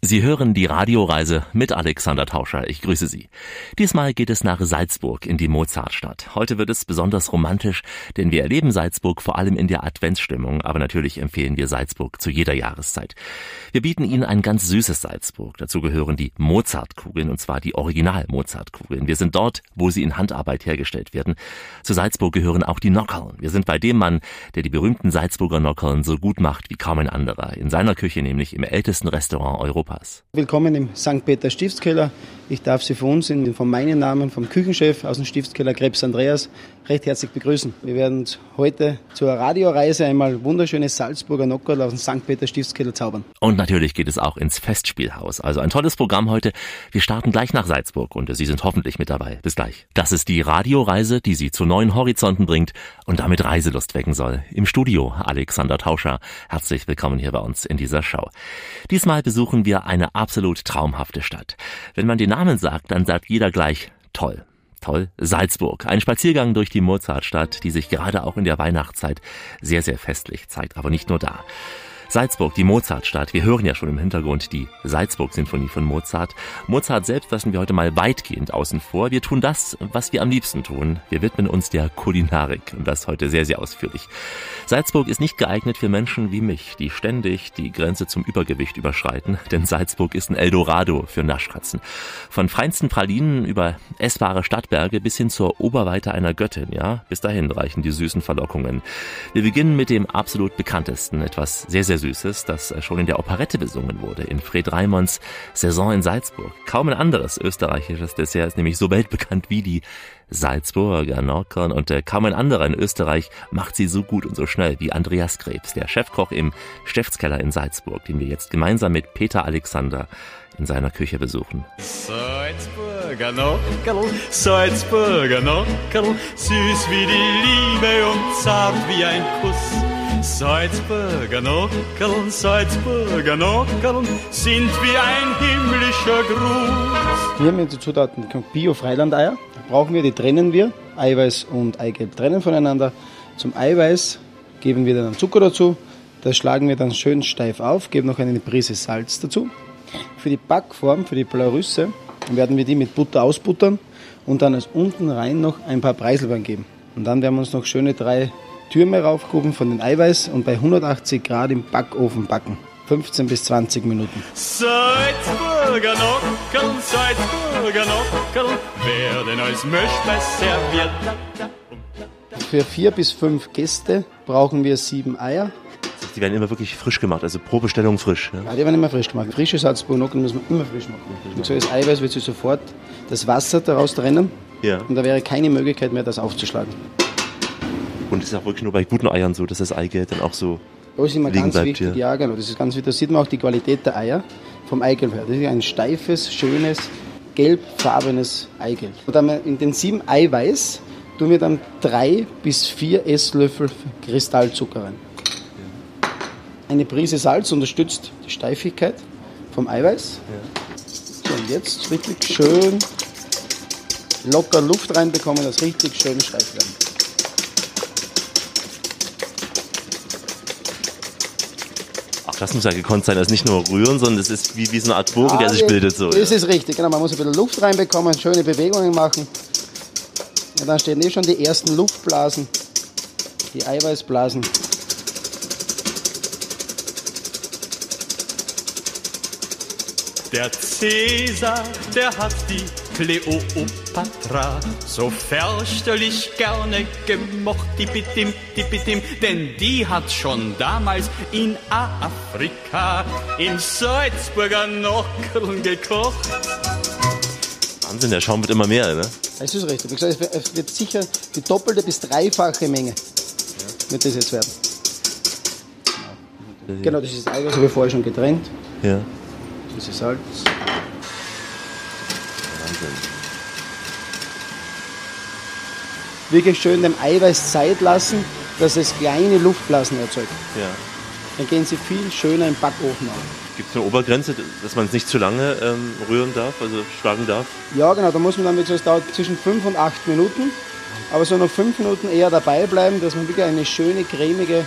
Sie hören die Radioreise mit Alexander Tauscher. Ich grüße Sie. Diesmal geht es nach Salzburg in die Mozartstadt. Heute wird es besonders romantisch, denn wir erleben Salzburg vor allem in der Adventsstimmung, aber natürlich empfehlen wir Salzburg zu jeder Jahreszeit. Wir bieten Ihnen ein ganz süßes Salzburg. Dazu gehören die Mozartkugeln und zwar die Original-Mozartkugeln. Wir sind dort, wo sie in Handarbeit hergestellt werden. Zu Salzburg gehören auch die Nockerln. Wir sind bei dem Mann, der die berühmten Salzburger Nockerln so gut macht wie kaum ein anderer. In seiner Küche nämlich im ältesten Restaurant Europas. Europas. Willkommen im St. Peter Stiftskeller. Ich darf Sie von uns, in, von meinem Namen, vom Küchenchef aus dem Stiftskeller Krebs Andreas, recht herzlich begrüßen. Wir werden heute zur Radioreise einmal wunderschöne Salzburger Nockerl aus dem St. Peter Stiftskeller zaubern. Und natürlich geht es auch ins Festspielhaus. Also ein tolles Programm heute. Wir starten gleich nach Salzburg und Sie sind hoffentlich mit dabei. Bis gleich. Das ist die Radioreise, die Sie zu neuen Horizonten bringt und damit Reiselust wecken soll. Im Studio Alexander Tauscher. Herzlich willkommen hier bei uns in dieser Show. Diesmal besuchen wir eine absolut traumhafte Stadt. Wenn man den Namen sagt, dann sagt jeder gleich toll. Toll. Salzburg. Ein Spaziergang durch die Mozartstadt, die sich gerade auch in der Weihnachtszeit sehr, sehr festlich zeigt. Aber nicht nur da. Salzburg, die Mozartstadt. Wir hören ja schon im Hintergrund die Salzburg-Sinfonie von Mozart. Mozart selbst lassen wir heute mal weitgehend außen vor. Wir tun das, was wir am liebsten tun. Wir widmen uns der Kulinarik und das heute sehr, sehr ausführlich. Salzburg ist nicht geeignet für Menschen wie mich, die ständig die Grenze zum Übergewicht überschreiten, denn Salzburg ist ein Eldorado für Naschkatzen. Von feinsten Pralinen über essbare Stadtberge bis hin zur Oberweite einer Göttin, ja, bis dahin reichen die süßen Verlockungen. Wir beginnen mit dem absolut bekanntesten, etwas sehr, sehr Süßes, das schon in der Operette besungen wurde, in Fred Reimonds Saison in Salzburg. Kaum ein anderes österreichisches Dessert ist nämlich so weltbekannt wie die Salzburger Nordkorn und äh, kaum ein anderer in Österreich macht sie so gut und so schnell wie Andreas Krebs, der Chefkoch im Stiftskeller in Salzburg, den wir jetzt gemeinsam mit Peter Alexander in seiner Küche besuchen. Salzburger Nockerl, Salzburger Nockerl, süß wie die Liebe und zart wie ein Kuss. Salzburger Nockerl, Salzburger Nockerl sind wie ein himmlischer Gruß. Wir haben die Zutaten Bio-Freilandeier. Brauchen wir, die trennen wir. Eiweiß und Eigelb trennen voneinander. Zum Eiweiß geben wir dann Zucker dazu. Das schlagen wir dann schön steif auf, geben noch eine Prise Salz dazu. Für die Backform, für die Blaurüsse, werden wir die mit Butter ausbuttern und dann als unten rein noch ein paar Preiselbeeren geben. Und dann werden wir uns noch schöne drei Türme raufgruben von den Eiweiß und bei 180 Grad im Backofen backen. 15 bis 20 Minuten. Salzburger Nockerl, Salzburger Nockerl werden als Möschmeiß serviert. Für vier bis fünf Gäste brauchen wir sieben Eier. Die werden immer wirklich frisch gemacht, also pro Bestellung frisch. Ja, ja die werden immer frisch gemacht. Frische Salzburger Nockerl müssen wir immer frisch machen. Und so das Eiweiß wird sich sofort das Wasser daraus trennen. Ja. Und da wäre keine Möglichkeit mehr, das aufzuschlagen. Und es ist auch wirklich nur bei guten Eiern so, dass das Eigelb dann auch so Das ist immer liegen ganz bleibt wichtig. hier. Ja, genau. Das ist ganz wichtig. Da sieht man auch die Qualität der Eier vom Eigelb her. Das ist ein steifes, schönes, gelbfarbenes Eigelb. Und dann in den sieben Eiweiß tun wir dann drei bis vier Esslöffel Kristallzucker rein. Eine Prise Salz unterstützt die Steifigkeit vom Eiweiß. So, und jetzt richtig schön locker Luft reinbekommen, dass richtig schön steif werden. Das muss ja gekonnt sein, also nicht nur rühren, sondern es ist wie, wie so eine Art Bogen, der sich bildet. So. Das ist richtig, genau. Man muss ein bisschen Luft reinbekommen, schöne Bewegungen machen. Und dann stehen eh schon die ersten Luftblasen, die Eiweißblasen. Der Cäsar, der hat die Kleopatra so fürchterlich gerne gemocht, tippitim, tippitim, denn die hat schon damals in Afrika in Salzburger Nockeln gekocht. Wahnsinn, der Schaum wird immer mehr, ne? Das ist richtig. Wie gesagt, es wird- es sicher die doppelte bis dreifache Menge wird das jetzt werden. Genau, das ist das Eiweiß, habe ich vorher schon getrennt. Ja. Das ist Salz. Wahnsinn. Wirklich schön dem Eiweiß Zeit lassen, dass es kleine Luftblasen erzeugt. Ja. Dann gehen sie viel schöner im Backofen auf. Gibt es eine Obergrenze, dass man es nicht zu lange ähm, rühren darf, also schlagen darf? Ja, genau, da muss man dann, wie gesagt, es dauert zwischen 5 und 8 Minuten. Aber so noch 5 Minuten eher dabei bleiben, dass man wirklich eine schöne, cremige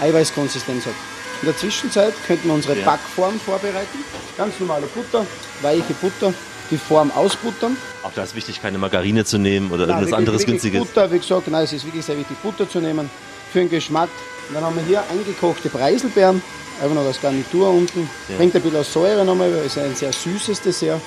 Eiweißkonsistenz hat. In der Zwischenzeit könnten wir unsere Ja. Backform vorbereiten. Ganz normale Butter, weiche Butter, die Form ausbuttern. Auch da ist wichtig, keine Margarine zu nehmen oder Nein, irgendwas wirklich- anderes wirklich günstiges. Butter, wie gesagt, nein, es ist wirklich sehr wichtig, Butter zu nehmen für den Geschmack. Und dann haben wir hier eingekochte Preiselbeeren, einfach noch als Garnitur unten. Ja. Bringt ein bisschen Säure nochmal, weil es ist ein sehr süßes Dessert.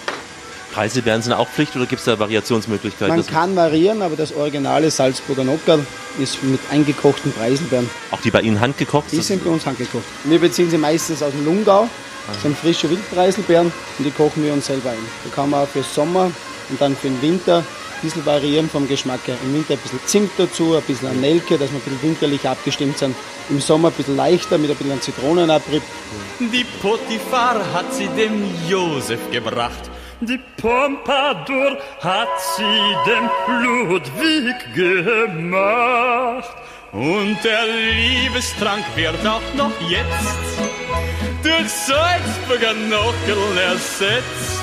Preiselbeeren sind auch Pflicht oder gibt es da Variationsmöglichkeiten? Man kann variieren, aber das originale Salzburger Nockerl ist mit eingekochten Preiselbeeren. auch die bei Ihnen handgekocht Die sind bei uns handgekocht. Wir beziehen sie meistens aus dem Lungau. Das sind frische Wildpreiselbeeren und die kochen wir uns selber ein. Da kann man auch für Sommer und dann für den Winter ein bisschen variieren vom Geschmack her. Im Winter ein bisschen Zimt dazu, ein bisschen Nelke, dass wir ein bisschen winterlich abgestimmt sind. Im Sommer ein bisschen leichter mit ein bisschen Zitronenabrieb. Die Potiphar hat sie dem Josef gebracht. Die Pompadour hat sie dem Ludwig gemacht. Und der Liebestrank wird auch noch jetzt durch Salzburger Nockel ersetzt.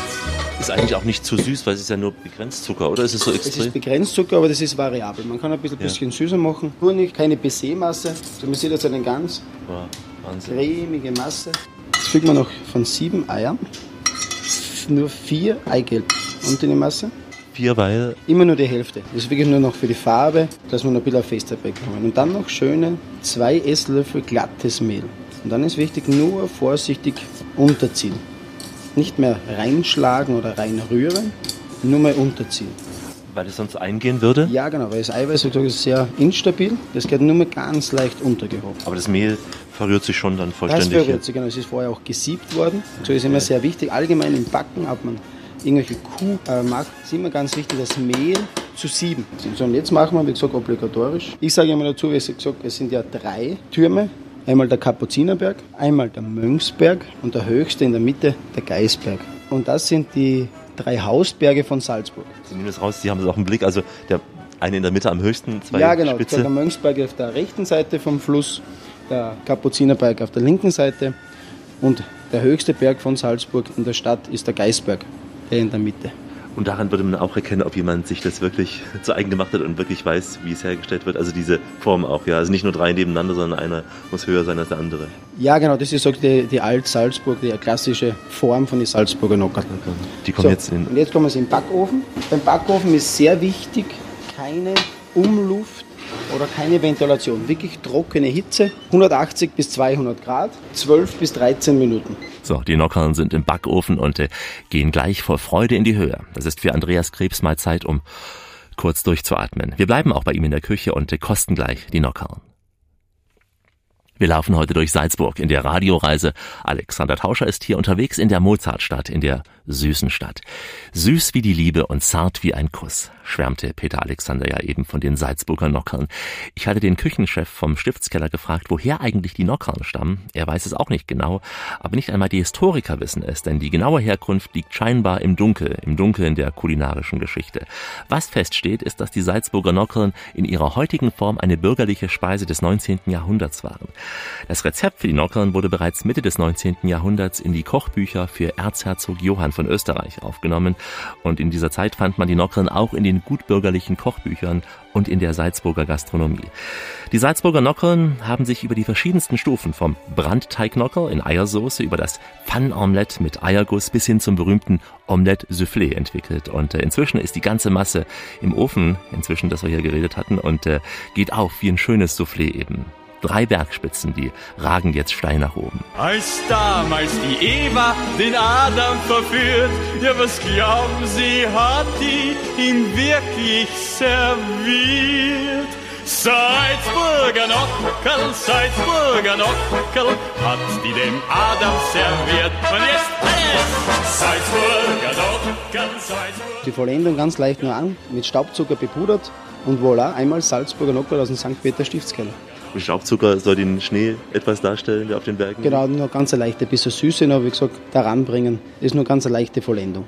ist eigentlich auch nicht zu süß, weil es ist ja nur begrenzt Zucker, oder ist es so Es ist extrem? begrenzt Zucker, aber das ist variabel. Man kann ein bisschen, bisschen süßer machen. Nur nicht keine Baiser-Masse. Also man sieht jetzt eine ganz Boah, Wahnsinn. cremige Masse. Jetzt fügen wir noch von sieben Eiern nur vier Eigelb unter die Masse. Vier, weil Immer nur die Hälfte. Das ist wirklich nur noch für die Farbe, dass wir noch ein bisschen Festheit bekommen. Und dann noch schöne zwei Esslöffel glattes Mehl. Und dann ist wichtig, nur vorsichtig unterziehen. Nicht mehr reinschlagen oder reinrühren, nur mal unterziehen. weil es sonst eingehen würde. Ja, genau, weil das Eiweiß ist sehr instabil. Das geht nur mal ganz leicht untergehoben. Aber das Mehl verrührt sich schon dann Das vollständig. verrührt sich, genau. Es ist vorher auch gesiebt worden. So ist immer sehr wichtig. Allgemein im Backen, ob man irgendwelche Kuh äh, macht, ist immer ganz wichtig, das Mehl zu sieben. So, und jetzt machen wir, wie gesagt, obligatorisch. Ich sage immer dazu, wie gesagt, es sind ja drei Türme. Einmal der Kapuzinerberg, einmal der Mönchsberg und der höchste in der Mitte, der Geisberg. Und das sind die drei Hausberge von Salzburg. Sie nehmen das raus, Sie haben es auch im Blick. Also der eine in der Mitte am höchsten, zwei ja, genau. Spitze. Der Mönchsberg auf der rechten Seite vom Fluss, der Kapuzinerberg auf der linken Seite und der höchste Berg von Salzburg in der Stadt ist der Geisberg, der in der Mitte. Und daran würde man auch erkennen, ob jemand sich das wirklich zu eigen gemacht hat und wirklich weiß, wie es hergestellt wird. Also diese Form auch, ja. Also nicht nur drei nebeneinander, sondern einer muss höher sein als der andere. Ja, genau, das ist so die, die Alt-Salzburg, die klassische Form von den Salzburger Nockern. Die kommen So, jetzt in. und jetzt kommen wir in den Backofen. Beim Backofen ist sehr wichtig, keine Umluft oder keine Ventilation. Wirklich trockene Hitze, 180 bis 200 Grad, 12 bis 13 Minuten. So, die Nockern sind im Backofen und äh, gehen gleich vor Freude in die Höhe. Das ist für Andreas Krebs mal Zeit, um kurz durchzuatmen. Wir bleiben auch bei ihm in der Küche und äh, kosten gleich die Nockern. Wir laufen heute durch Salzburg in der Radioreise. Alexander Tauscher ist hier unterwegs in der Mozartstadt, in der süßen Stadt. Süß wie die Liebe und zart wie ein Kuss, schwärmte Peter Alexander ja eben von den Salzburger Nockern. Ich hatte den Küchenchef vom Stiftskeller gefragt, woher eigentlich die Nockern stammen. Er weiß es auch nicht genau, aber nicht einmal die Historiker wissen es, denn die genaue Herkunft liegt scheinbar im Dunkel, im Dunkeln der kulinarischen Geschichte. Was feststeht, ist, dass die Salzburger Nockern in ihrer heutigen Form eine bürgerliche Speise des 19. Jahrhunderts waren. Das Rezept für die Nockern wurde bereits Mitte des 19. Jahrhunderts in die Kochbücher für Erzherzog Johann von Österreich aufgenommen und in dieser Zeit fand man die Nockern auch in den gutbürgerlichen Kochbüchern und in der Salzburger Gastronomie. Die Salzburger Nockern haben sich über die verschiedensten Stufen vom Brandteignockerl in Eiersoße über das Pfannomelett mit Eierguss bis hin zum berühmten Omelette Soufflé entwickelt. Und äh, inzwischen ist die ganze Masse im Ofen, inzwischen, dass wir hier geredet hatten, und äh, geht auf wie ein schönes Soufflé eben. Drei Bergspitzen, die ragen jetzt steil nach oben. Als damals die Eva den Adam verführt, ja was glauben Sie, hat die ihn wirklich serviert? Salzburger Nockerl, Salzburger Nockerl, hat die dem Adam serviert. Und jetzt alles! Salzburger Nockerl, Salzburger Die Vollendung ganz leicht nur an, mit Staubzucker bepudert und voilà, einmal Salzburger Nockerl aus dem St. Peter Stiftskeller. Staubzucker soll den Schnee etwas darstellen, der auf den Bergen Genau, nur ganz leichte, bisschen Süße noch, wie gesagt, daran bringen. Ist nur ganz eine leichte Vollendung.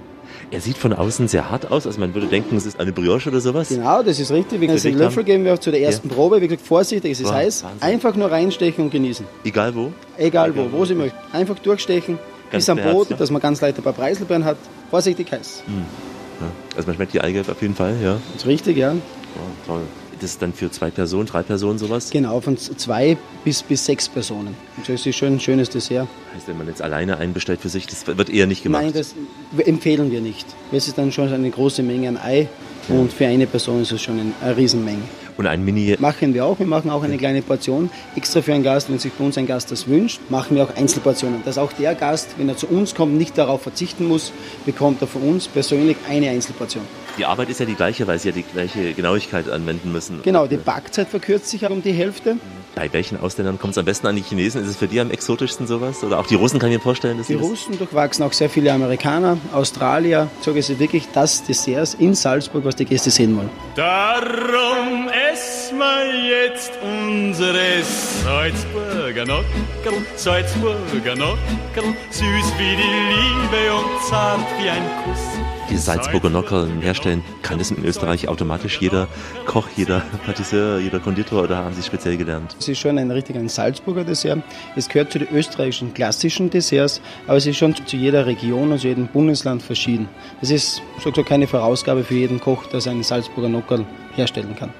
Er sieht von außen sehr hart aus, also man würde denken, es ist eine Brioche oder sowas. Genau, das ist richtig. Wie gesagt, den Gesicht Löffel geben wir auch zu der ersten Probe. Wie gesagt, vorsichtig, es ist Wow, heiß. Wahnsinn. Einfach nur reinstechen und genießen. Egal wo. Egal wo, wo Sie möchten. Einfach durchstechen, Ganz bis am Boden, ja. dass man ganz leicht ein paar Preiselbeeren hat. Vorsichtig heiß. Ja. Also man schmeckt die Eigelb auf jeden Fall, ja. Das ist richtig, ja. Oh, toll. Das ist dann für zwei Personen, drei Personen sowas? Genau, von zwei bis, bis sechs Personen. Und das ist schon ein schönes Dessert. Heißt, wenn man jetzt alleine einbestellt für sich, das wird eher nicht gemacht? Nein, das empfehlen wir nicht. Es ist dann schon eine große Menge an Ei und für eine Person ist es schon eine Riesenmenge. Und ein Mini. Machen wir auch. Wir machen auch eine kleine Portion extra für einen Gast. Wenn sich bei uns ein Gast das wünscht, machen wir auch Einzelportionen. Dass auch der Gast, wenn er zu uns kommt, nicht darauf verzichten muss, bekommt er von uns persönlich eine Einzelportion. Die Arbeit ist ja die gleiche, weil Sie ja die gleiche Genauigkeit anwenden müssen. Genau, die Backzeit verkürzt sich um die Hälfte. Bei welchen Ausländern kommt es am besten an die Chinesen? Ist es für die am exotischsten sowas? Oder auch die Russen kann ich mir vorstellen? Dass die Russen durchwachsen auch sehr viele Amerikaner, Australier. Ich sage es wirklich das Dessert in Salzburg, was die Gäste sehen wollen. Darum essen wir jetzt unsere Salzburger Nockerl, Salzburger Nockerl, süß wie die Liebe und zart wie ein Kuss die Salzburger Nockerl herstellen, kann das in Österreich automatisch jeder Koch, jeder Patissier, jeder Konditor oder haben Sie speziell gelernt? Es ist schon ein richtig ein Salzburger Dessert. Es gehört zu den österreichischen klassischen Desserts, aber es ist schon zu jeder Region zu jedem Bundesland verschieden. Es ist so keine Vorausgabe für jeden Koch, dass er einen Salzburger Nockerl herstellen kann.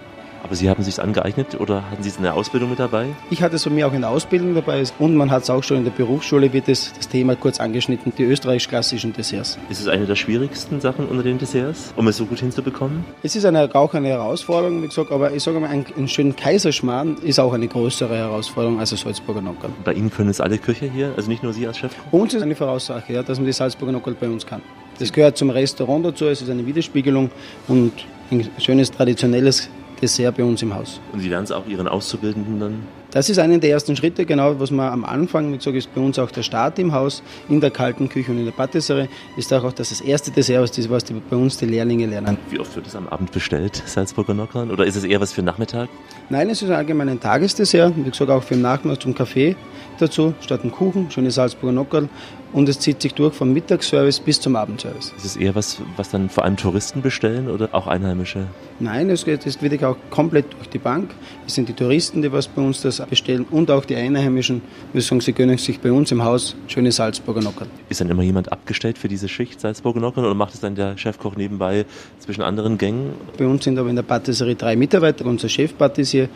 Aber Sie haben sich angeeignet oder hatten Sie es in der Ausbildung mit dabei? Ich hatte es bei mir auch in der Ausbildung dabei und man hat es auch schon in der Berufsschule, wird das, das Thema kurz angeschnitten, die österreichisch-klassischen Desserts. Ist es eine der schwierigsten Sachen unter den Desserts, um es so gut hinzubekommen? Es ist eine, auch eine Herausforderung, wie gesagt, aber ich sage mal, ein, ein schönen Kaiserschmarrn ist auch eine größere Herausforderung als ein Salzburger Nockerl. Bei Ihnen können es alle Köche hier, also nicht nur Sie als Chef? Uns ist eine Voraussache, ja, dass man die Salzburger Nockerl bei uns kann. Das gehört zum Restaurant dazu, es ist eine Widerspiegelung und ein schönes traditionelles Dessert bei uns im Haus. Und Sie lernen es auch Ihren Auszubildenden dann? Das ist einer der ersten Schritte, genau, was man am Anfang, wie gesagt, ist bei uns auch der Start im Haus, in der kalten Küche und in der Patisserie, ist auch, das, das erste Dessert, was die, bei uns die Lehrlinge lernen. Wie oft wird es am Abend bestellt, Salzburger Nockern? Oder ist es eher was für Nachmittag? Nein, es ist allgemein ein Tagesdessert, wie gesagt, auch für den Nachmittag zum Kaffee dazu, statt einen Kuchen, schöne Salzburger Nockerl. Und es zieht sich durch vom Mittagsservice bis zum Abendservice. Ist es eher was, was dann vor allem Touristen bestellen oder auch Einheimische? Nein, es geht ist wirklich auch komplett durch die Bank. Es sind die Touristen, die was bei uns das bestellen und auch die Einheimischen. Wir sagen, sie gönnen sich bei uns im Haus schöne Salzburger Nockerl. Ist dann immer jemand abgestellt für diese Schicht Salzburger Nockerl oder macht es dann der Chefkoch nebenbei zwischen anderen Gängen? Bei uns sind aber in der Patisserie drei Mitarbeiter, unser Chefpatissier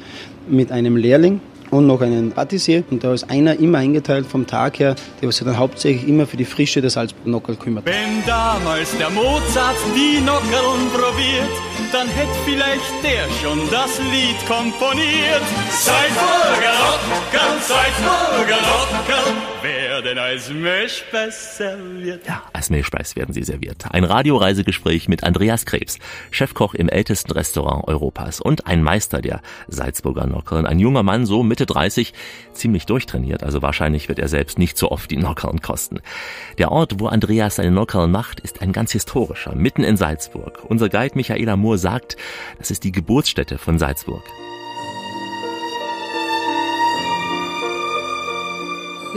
mit einem Lehrling und noch einen Patissier. Und da ist einer immer eingeteilt vom Tag her, der sich dann hauptsächlich immer für die Frische des Salzburger Nockerl kümmert. Wenn damals der Mozart die Nockerln probiert, dann hätte vielleicht der schon das Lied komponiert. Salzburger Nockerl, Salzburger Nockerl, werden als Milchspeis serviert. Ja, als Milchspeis werden sie serviert. Ein Radioreisegespräch mit Andreas Krebs, Chefkoch im ältesten Restaurant Europas und ein Meister der Salzburger Nockerln. Ein junger Mann, so Mitte 30, ziemlich durchtrainiert, also wahrscheinlich wird er selbst nicht so oft die Nockerln kosten. Der Ort, wo Andreas seine Nockerln macht, ist ein ganz historischer, mitten in Salzburg. Unser Guide Michaela Mohr sagt, das ist die Geburtsstätte von Salzburg.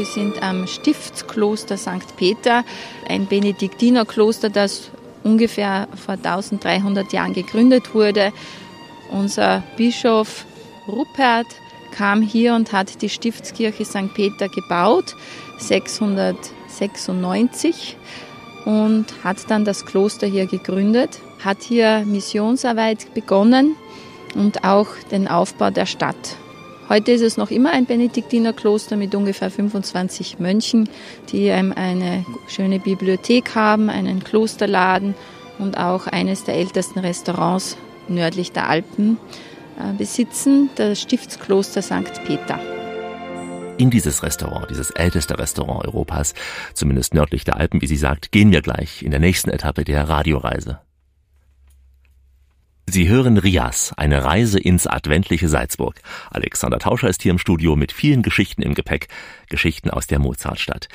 Wir sind am Stiftskloster St. Peter, ein Benediktinerkloster, das ungefähr vor 1300 Jahren gegründet wurde. Unser Bischof Rupert kam hier und hat die Stiftskirche St. Peter gebaut, 696, und hat dann das Kloster hier gegründet, hat hier Missionsarbeit begonnen und auch den Aufbau der Stadt. Heute ist es noch immer ein Benediktinerkloster mit ungefähr 25 Mönchen, die eine schöne Bibliothek haben, einen Klosterladen und auch eines der ältesten Restaurants nördlich der Alpen äh, besitzen, das Stiftskloster St. Peter. In dieses Restaurant, dieses älteste Restaurant Europas, zumindest nördlich der Alpen, wie sie sagt, gehen wir gleich in der nächsten Etappe der Radioreise. Sie hören Rias, eine Reise ins adventliche Salzburg. Alexander Tauscher ist hier im Studio mit vielen Geschichten im Gepäck, Geschichten aus der Mozartstadt.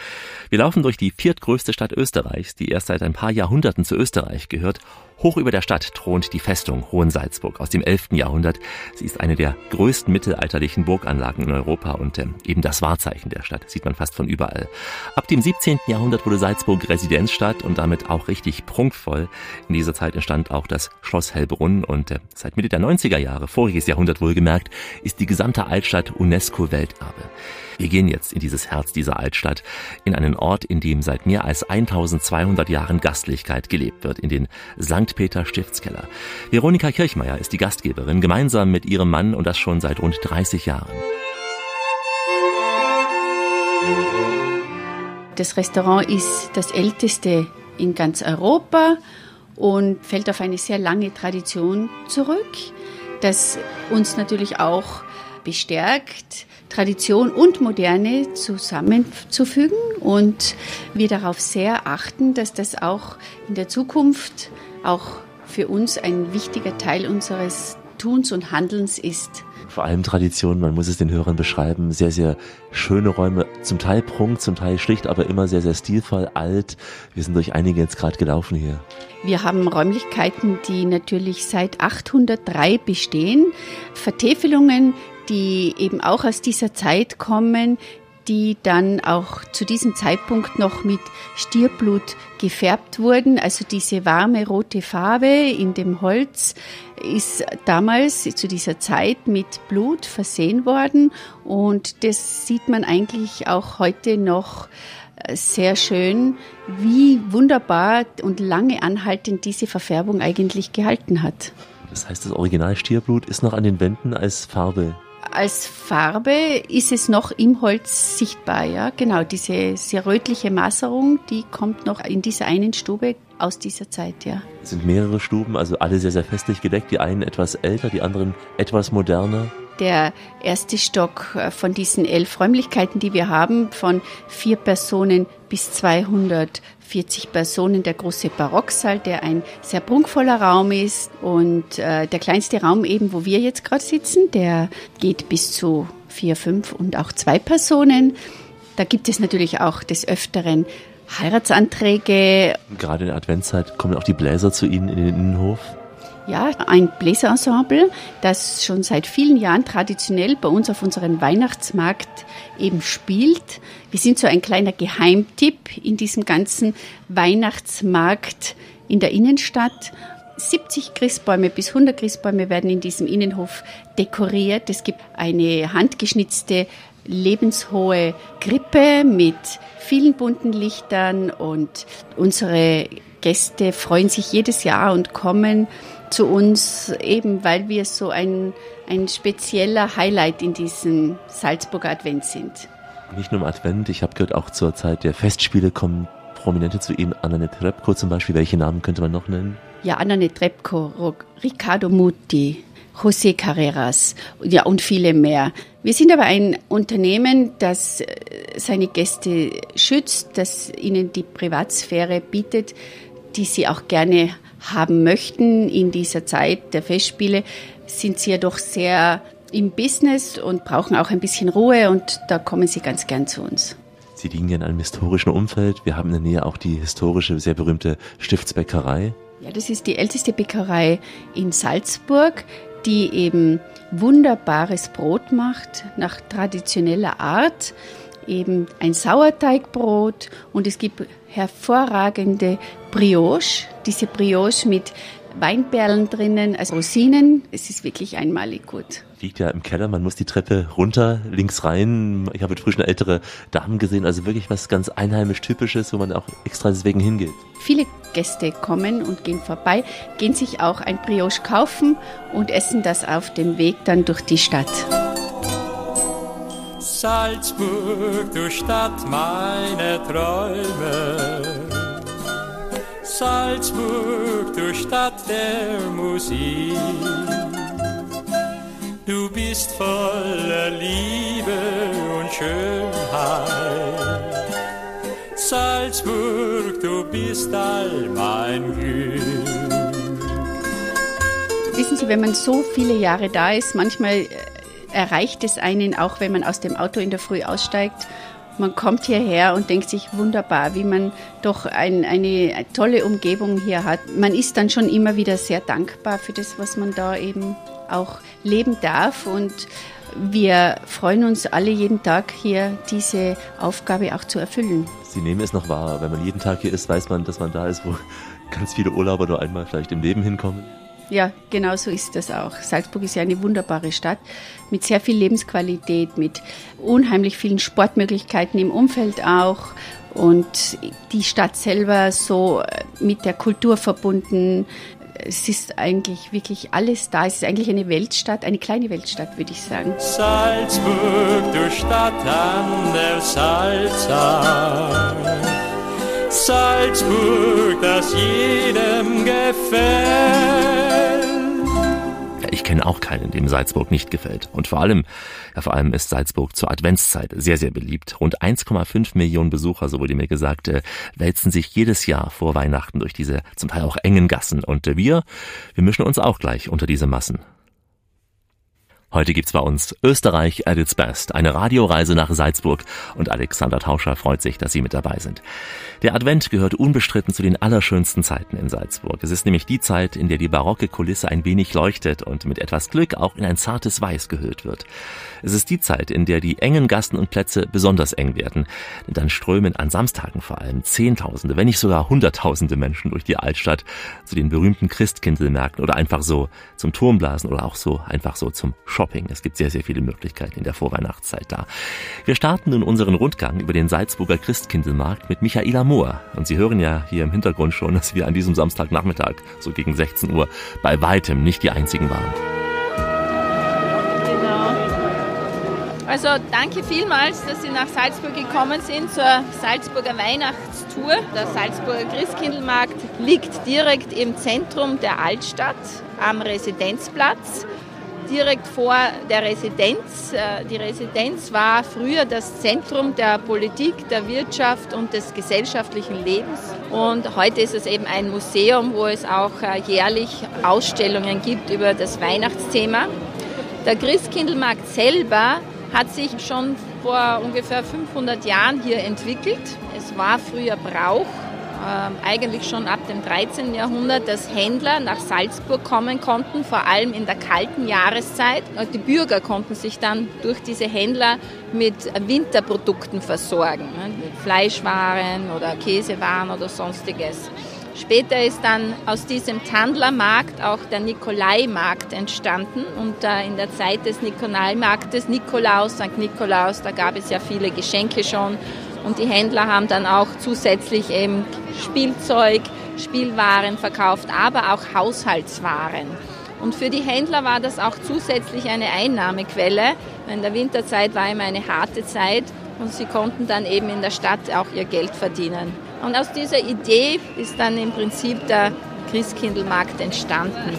Wir laufen durch die viertgrößte Stadt Österreichs, die erst seit ein paar Jahrhunderten zu Österreich gehört Hoch über der Stadt thront die Festung Hohensalzburg aus dem 11. Jahrhundert. Sie ist eine der größten mittelalterlichen Burganlagen in Europa und äh, eben das Wahrzeichen der Stadt. Sieht man fast von überall. Ab dem 17. Jahrhundert wurde Salzburg Residenzstadt und damit auch richtig prunkvoll. In dieser Zeit entstand auch das Schloss Hellbrunn und äh, seit Mitte der 90er Jahre, voriges Jahrhundert wohlgemerkt, ist die gesamte Altstadt UNESCO-Welterbe. Wir gehen jetzt in dieses Herz dieser Altstadt, in einen Ort, in dem seit mehr als 1200 Jahren Gastlichkeit gelebt wird, in den St. St. Peter Stiftskeller. Veronika Kirchmeier ist die Gastgeberin, gemeinsam mit ihrem Mann und das schon seit rund 30 Jahren. Das Restaurant ist das älteste in ganz Europa und fällt auf eine sehr lange Tradition zurück, das uns natürlich auch bestärkt, Tradition und Moderne zusammenzufügen und wir darauf sehr achten, dass das auch in der Zukunft auch für uns ein wichtiger Teil unseres Tuns und Handelns ist vor allem Tradition, man muss es den Hörern beschreiben, sehr, sehr schöne Räume, zum Teil prunk, zum Teil schlicht, aber immer sehr, sehr stilvoll, alt. Wir sind durch einige jetzt gerade gelaufen hier. Wir haben Räumlichkeiten, die natürlich seit 803 bestehen, Vertäfelungen, die eben auch aus dieser Zeit kommen, die dann auch zu diesem Zeitpunkt noch mit Stierblut gefärbt wurden. Also diese warme rote Farbe in dem Holz ist damals zu dieser Zeit mit Blut versehen worden und das sieht man eigentlich auch heute noch äh, sehr schön, wie wunderbar und lange anhaltend diese Verfärbung eigentlich gehalten hat. Das heißt, das Original Stierblut ist noch an den Wänden als Farbe als Farbe ist es noch im Holz sichtbar, ja. Genau, diese sehr rötliche Maserung, die kommt noch in dieser einen Stube aus dieser Zeit, ja. Es sind mehrere Stuben, also alle sehr, sehr festlich gedeckt. Die einen etwas älter, die anderen etwas moderner. Der erste Stock äh, von diesen elf Räumlichkeiten, die wir haben, von vier Personen bis 240 Personen, der große Barocksaal, der ein sehr prunkvoller Raum ist. Und äh, der kleinste Raum eben, wo wir jetzt gerade sitzen, der geht bis zu vier, fünf und auch zwei Personen. Da gibt es natürlich auch des Öfteren Heiratsanträge. Gerade in der Adventszeit kommen auch die Bläser zu Ihnen in den Innenhof. Ja, ein Bläserensemble, das schon seit vielen Jahren traditionell bei uns auf unserem Weihnachtsmarkt eben spielt. Wir sind so ein kleiner Geheimtipp in diesem ganzen Weihnachtsmarkt in der Innenstadt. 70 Christbäume bis 100 Christbäume werden in diesem Innenhof dekoriert. Es gibt eine handgeschnitzte lebenshohe Krippe mit vielen bunten Lichtern und unsere Gäste freuen sich jedes Jahr und kommen zu uns, eben weil wir so ein, ein spezieller Highlight in diesem Salzburger Advent sind. Nicht nur im Advent, ich habe gehört, auch zur Zeit der Festspiele kommen Prominente zu Ihnen, Annette Trepko zum Beispiel. Welche Namen könnte man noch nennen? Ja, Annette Trepko, Riccardo Mutti, José Carreras ja, und viele mehr. Wir sind aber ein Unternehmen, das äh, seine Gäste schützt, das ihnen die Privatsphäre bietet, die sie auch gerne haben möchten. In dieser Zeit der Festspiele sind sie ja doch sehr im Business und brauchen auch ein bisschen Ruhe und da kommen sie ganz gern zu uns. Sie liegen ja in einem historischen Umfeld. Wir haben in der Nähe auch die historische, sehr berühmte Stiftsbäckerei. Ja, das ist die älteste Bäckerei in Salzburg, die eben wunderbares Brot macht nach traditioneller Art eben ein Sauerteigbrot und es gibt hervorragende Brioche, diese Brioche mit Weinperlen drinnen, also Rosinen. Es ist wirklich einmalig gut. Liegt ja im Keller, man muss die Treppe runter, links rein. Ich habe früher schon ältere Damen gesehen, also wirklich was ganz einheimisch Typisches, wo man auch extra deswegen hingeht. Viele Gäste kommen und gehen vorbei, gehen sich auch ein Brioche kaufen und essen das auf dem Weg dann durch die Stadt. Salzburg, du Stadt meiner Träume. Salzburg, du Stadt der Musik. Du bist voller Liebe und Schönheit. Salzburg, du bist all mein Glück. Wissen Sie, wenn man so viele Jahre da ist, manchmal äh, erreicht es einen, auch wenn man aus dem Auto in der Früh aussteigt. Man kommt hierher und denkt sich wunderbar, wie man doch ein, eine tolle Umgebung hier hat. Man ist dann schon immer wieder sehr dankbar für das, was man da eben auch leben darf. Und wir freuen uns alle jeden Tag hier diese Aufgabe auch zu erfüllen. Sie nehmen es noch wahr. Wenn man jeden Tag hier ist, weiß man, dass man da ist, wo ganz viele Urlauber nur einmal vielleicht im Leben hinkommen. Ja, genau so ist das auch. Salzburg ist ja eine wunderbare Stadt mit sehr viel Lebensqualität, mit unheimlich vielen Sportmöglichkeiten im Umfeld auch und die Stadt selber so äh, mit der Kultur verbunden. es ist eigentlich wirklich alles da. Es ist eigentlich eine Weltstadt, eine kleine Weltstadt, würde ich sagen. Salzburg, du Stadt an der Salza. Salzburg, das jedem gefällt. Kenne auch keinen, dem Salzburg nicht gefällt. Und vor allem, ja, vor allem ist Salzburg zur Adventszeit sehr, sehr beliebt. Rund 1,5 Millionen Besucher, so wurde mir gesagt, äh, wälzen sich jedes Jahr vor Weihnachten durch diese zum Teil auch engen Gassen. Und äh, wir, wir mischen uns auch gleich unter diese Massen. Heute gibt's bei uns Österreich at its best, eine Radioreise nach Salzburg und Alexander Tauscher freut sich, dass Sie mit dabei sind. Der Advent gehört unbestritten zu den allerschönsten Zeiten in Salzburg. Es ist nämlich die Zeit, in der die barocke Kulisse ein wenig leuchtet und mit etwas Glück auch in ein zartes Weiß gehüllt wird. Es ist die Zeit, in der die engen Gassen und Plätze besonders eng werden, dann strömen an Samstagen vor allem Zehntausende, wenn nicht sogar Hunderttausende Menschen durch die Altstadt zu den berühmten Christkindlmärkten oder einfach so zum Turmblasen oder auch so einfach so zum Shopping. Es gibt sehr, sehr viele Möglichkeiten in der Vorweihnachtszeit da. Wir starten nun unseren Rundgang über den Salzburger Christkindlmarkt mit Michaela Mohr. Und Sie hören ja hier im Hintergrund schon, dass wir an diesem Samstagnachmittag, so gegen 16 Uhr, bei weitem nicht die einzigen waren. Also danke vielmals, dass Sie nach Salzburg gekommen sind zur Salzburger Weihnachtstour. Der Salzburger Christkindlmarkt liegt direkt im Zentrum der Altstadt am Residenzplatz direkt vor der Residenz. Äh, die Residenz war früher das Zentrum der Politik, der Wirtschaft und des gesellschaftlichen Lebens. Und heute ist es eben ein Museum, wo es auch äh, jährlich Ausstellungen gibt über das Weihnachtsthema. Der Christkindlmarkt selber hat sich schon vor ungefähr 500 Jahren hier entwickelt. Es war früher Brauch, ähm, eigentlich schon ab dem 13. Jahrhundert, dass Händler nach Salzburg kommen konnten, vor allem in der kalten Jahreszeit. Die Bürger konnten sich dann durch diese Händler mit Winterprodukten versorgen, ne, mit Fleischwaren oder Käsewaren oder sonstiges. Später ist dann aus diesem Tandlermarkt auch der Nikolaimarkt entstanden und äh, in der Zeit des Nikolaimarktes, Nikolaus, St. Nikolaus, da gab es ja viele Geschenke schon und die Händler haben dann auch zusätzlich eben Spielzeug, Spielwaren verkauft, aber auch Haushaltswaren. Und für die Händler war das auch zusätzlich eine Einnahmequelle. In der Winterzeit war immer eine harte Zeit und sie konnten dann eben in der Stadt auch ihr Geld verdienen. Und aus dieser Idee ist dann im Prinzip der Christkindlmarkt entstanden.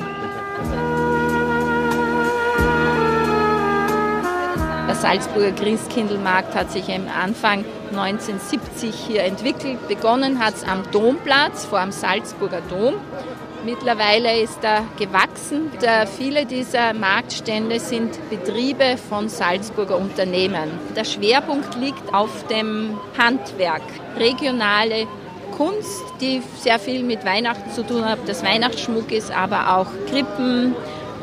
Der Salzburger Christkindlmarkt hat sich am Anfang 1970 hier entwickelt. Begonnen hat es am Domplatz vor dem Salzburger Dom. Mittlerweile ist er gewachsen. Viele dieser Marktstände sind Betriebe von Salzburger Unternehmen. Der Schwerpunkt liegt auf dem Handwerk, regionale Kunst, die sehr viel mit Weihnachten zu tun hat. Das Weihnachtsschmuck ist aber auch Krippen,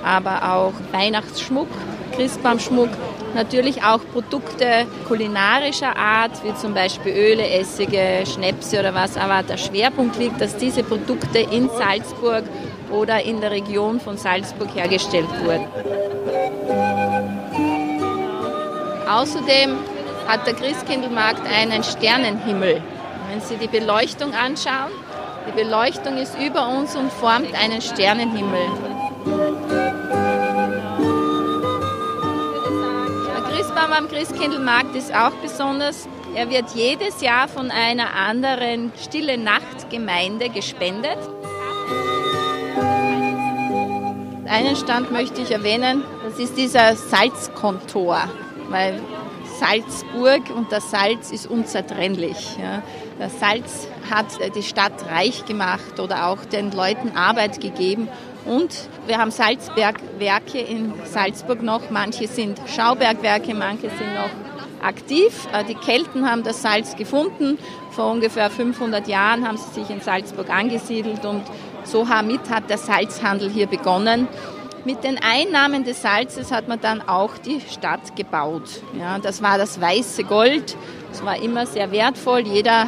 aber auch Weihnachtsschmuck, Christbaumschmuck Natürlich auch Produkte kulinarischer Art, wie zum Beispiel Öle, Essige, Schnäpse oder was. Aber der Schwerpunkt liegt, dass diese Produkte in Salzburg oder in der Region von Salzburg hergestellt wurden. Außerdem hat der Christkindlmarkt einen Sternenhimmel. Wenn Sie die Beleuchtung anschauen, die Beleuchtung ist über uns und formt einen Sternenhimmel. Christbaum am Christkindlmarkt ist auch besonders. Er wird jedes Jahr von einer anderen Stille Nacht Gemeinde gespendet. Einen Stand möchte ich erwähnen, das ist dieser Salzkontor, weil Salzburg und das Salz ist unzertrennlich. Ja. Das Salz hat die Stadt reich gemacht oder auch den Leuten Arbeit gegeben und wir haben Salzbergwerke in Salzburg noch. Manche sind Schaubergwerke, manche sind noch aktiv. Äh, die Kelten haben das Salz gefunden. Vor ungefähr 500 Jahren haben sie sich in Salzburg angesiedelt und so damit hat der Salzhandel hier begonnen. Mit den Einnahmen des Salzes hat man dann auch die Stadt gebaut. Ja, das war das weiße Gold. Es war immer sehr wertvoll. Jeder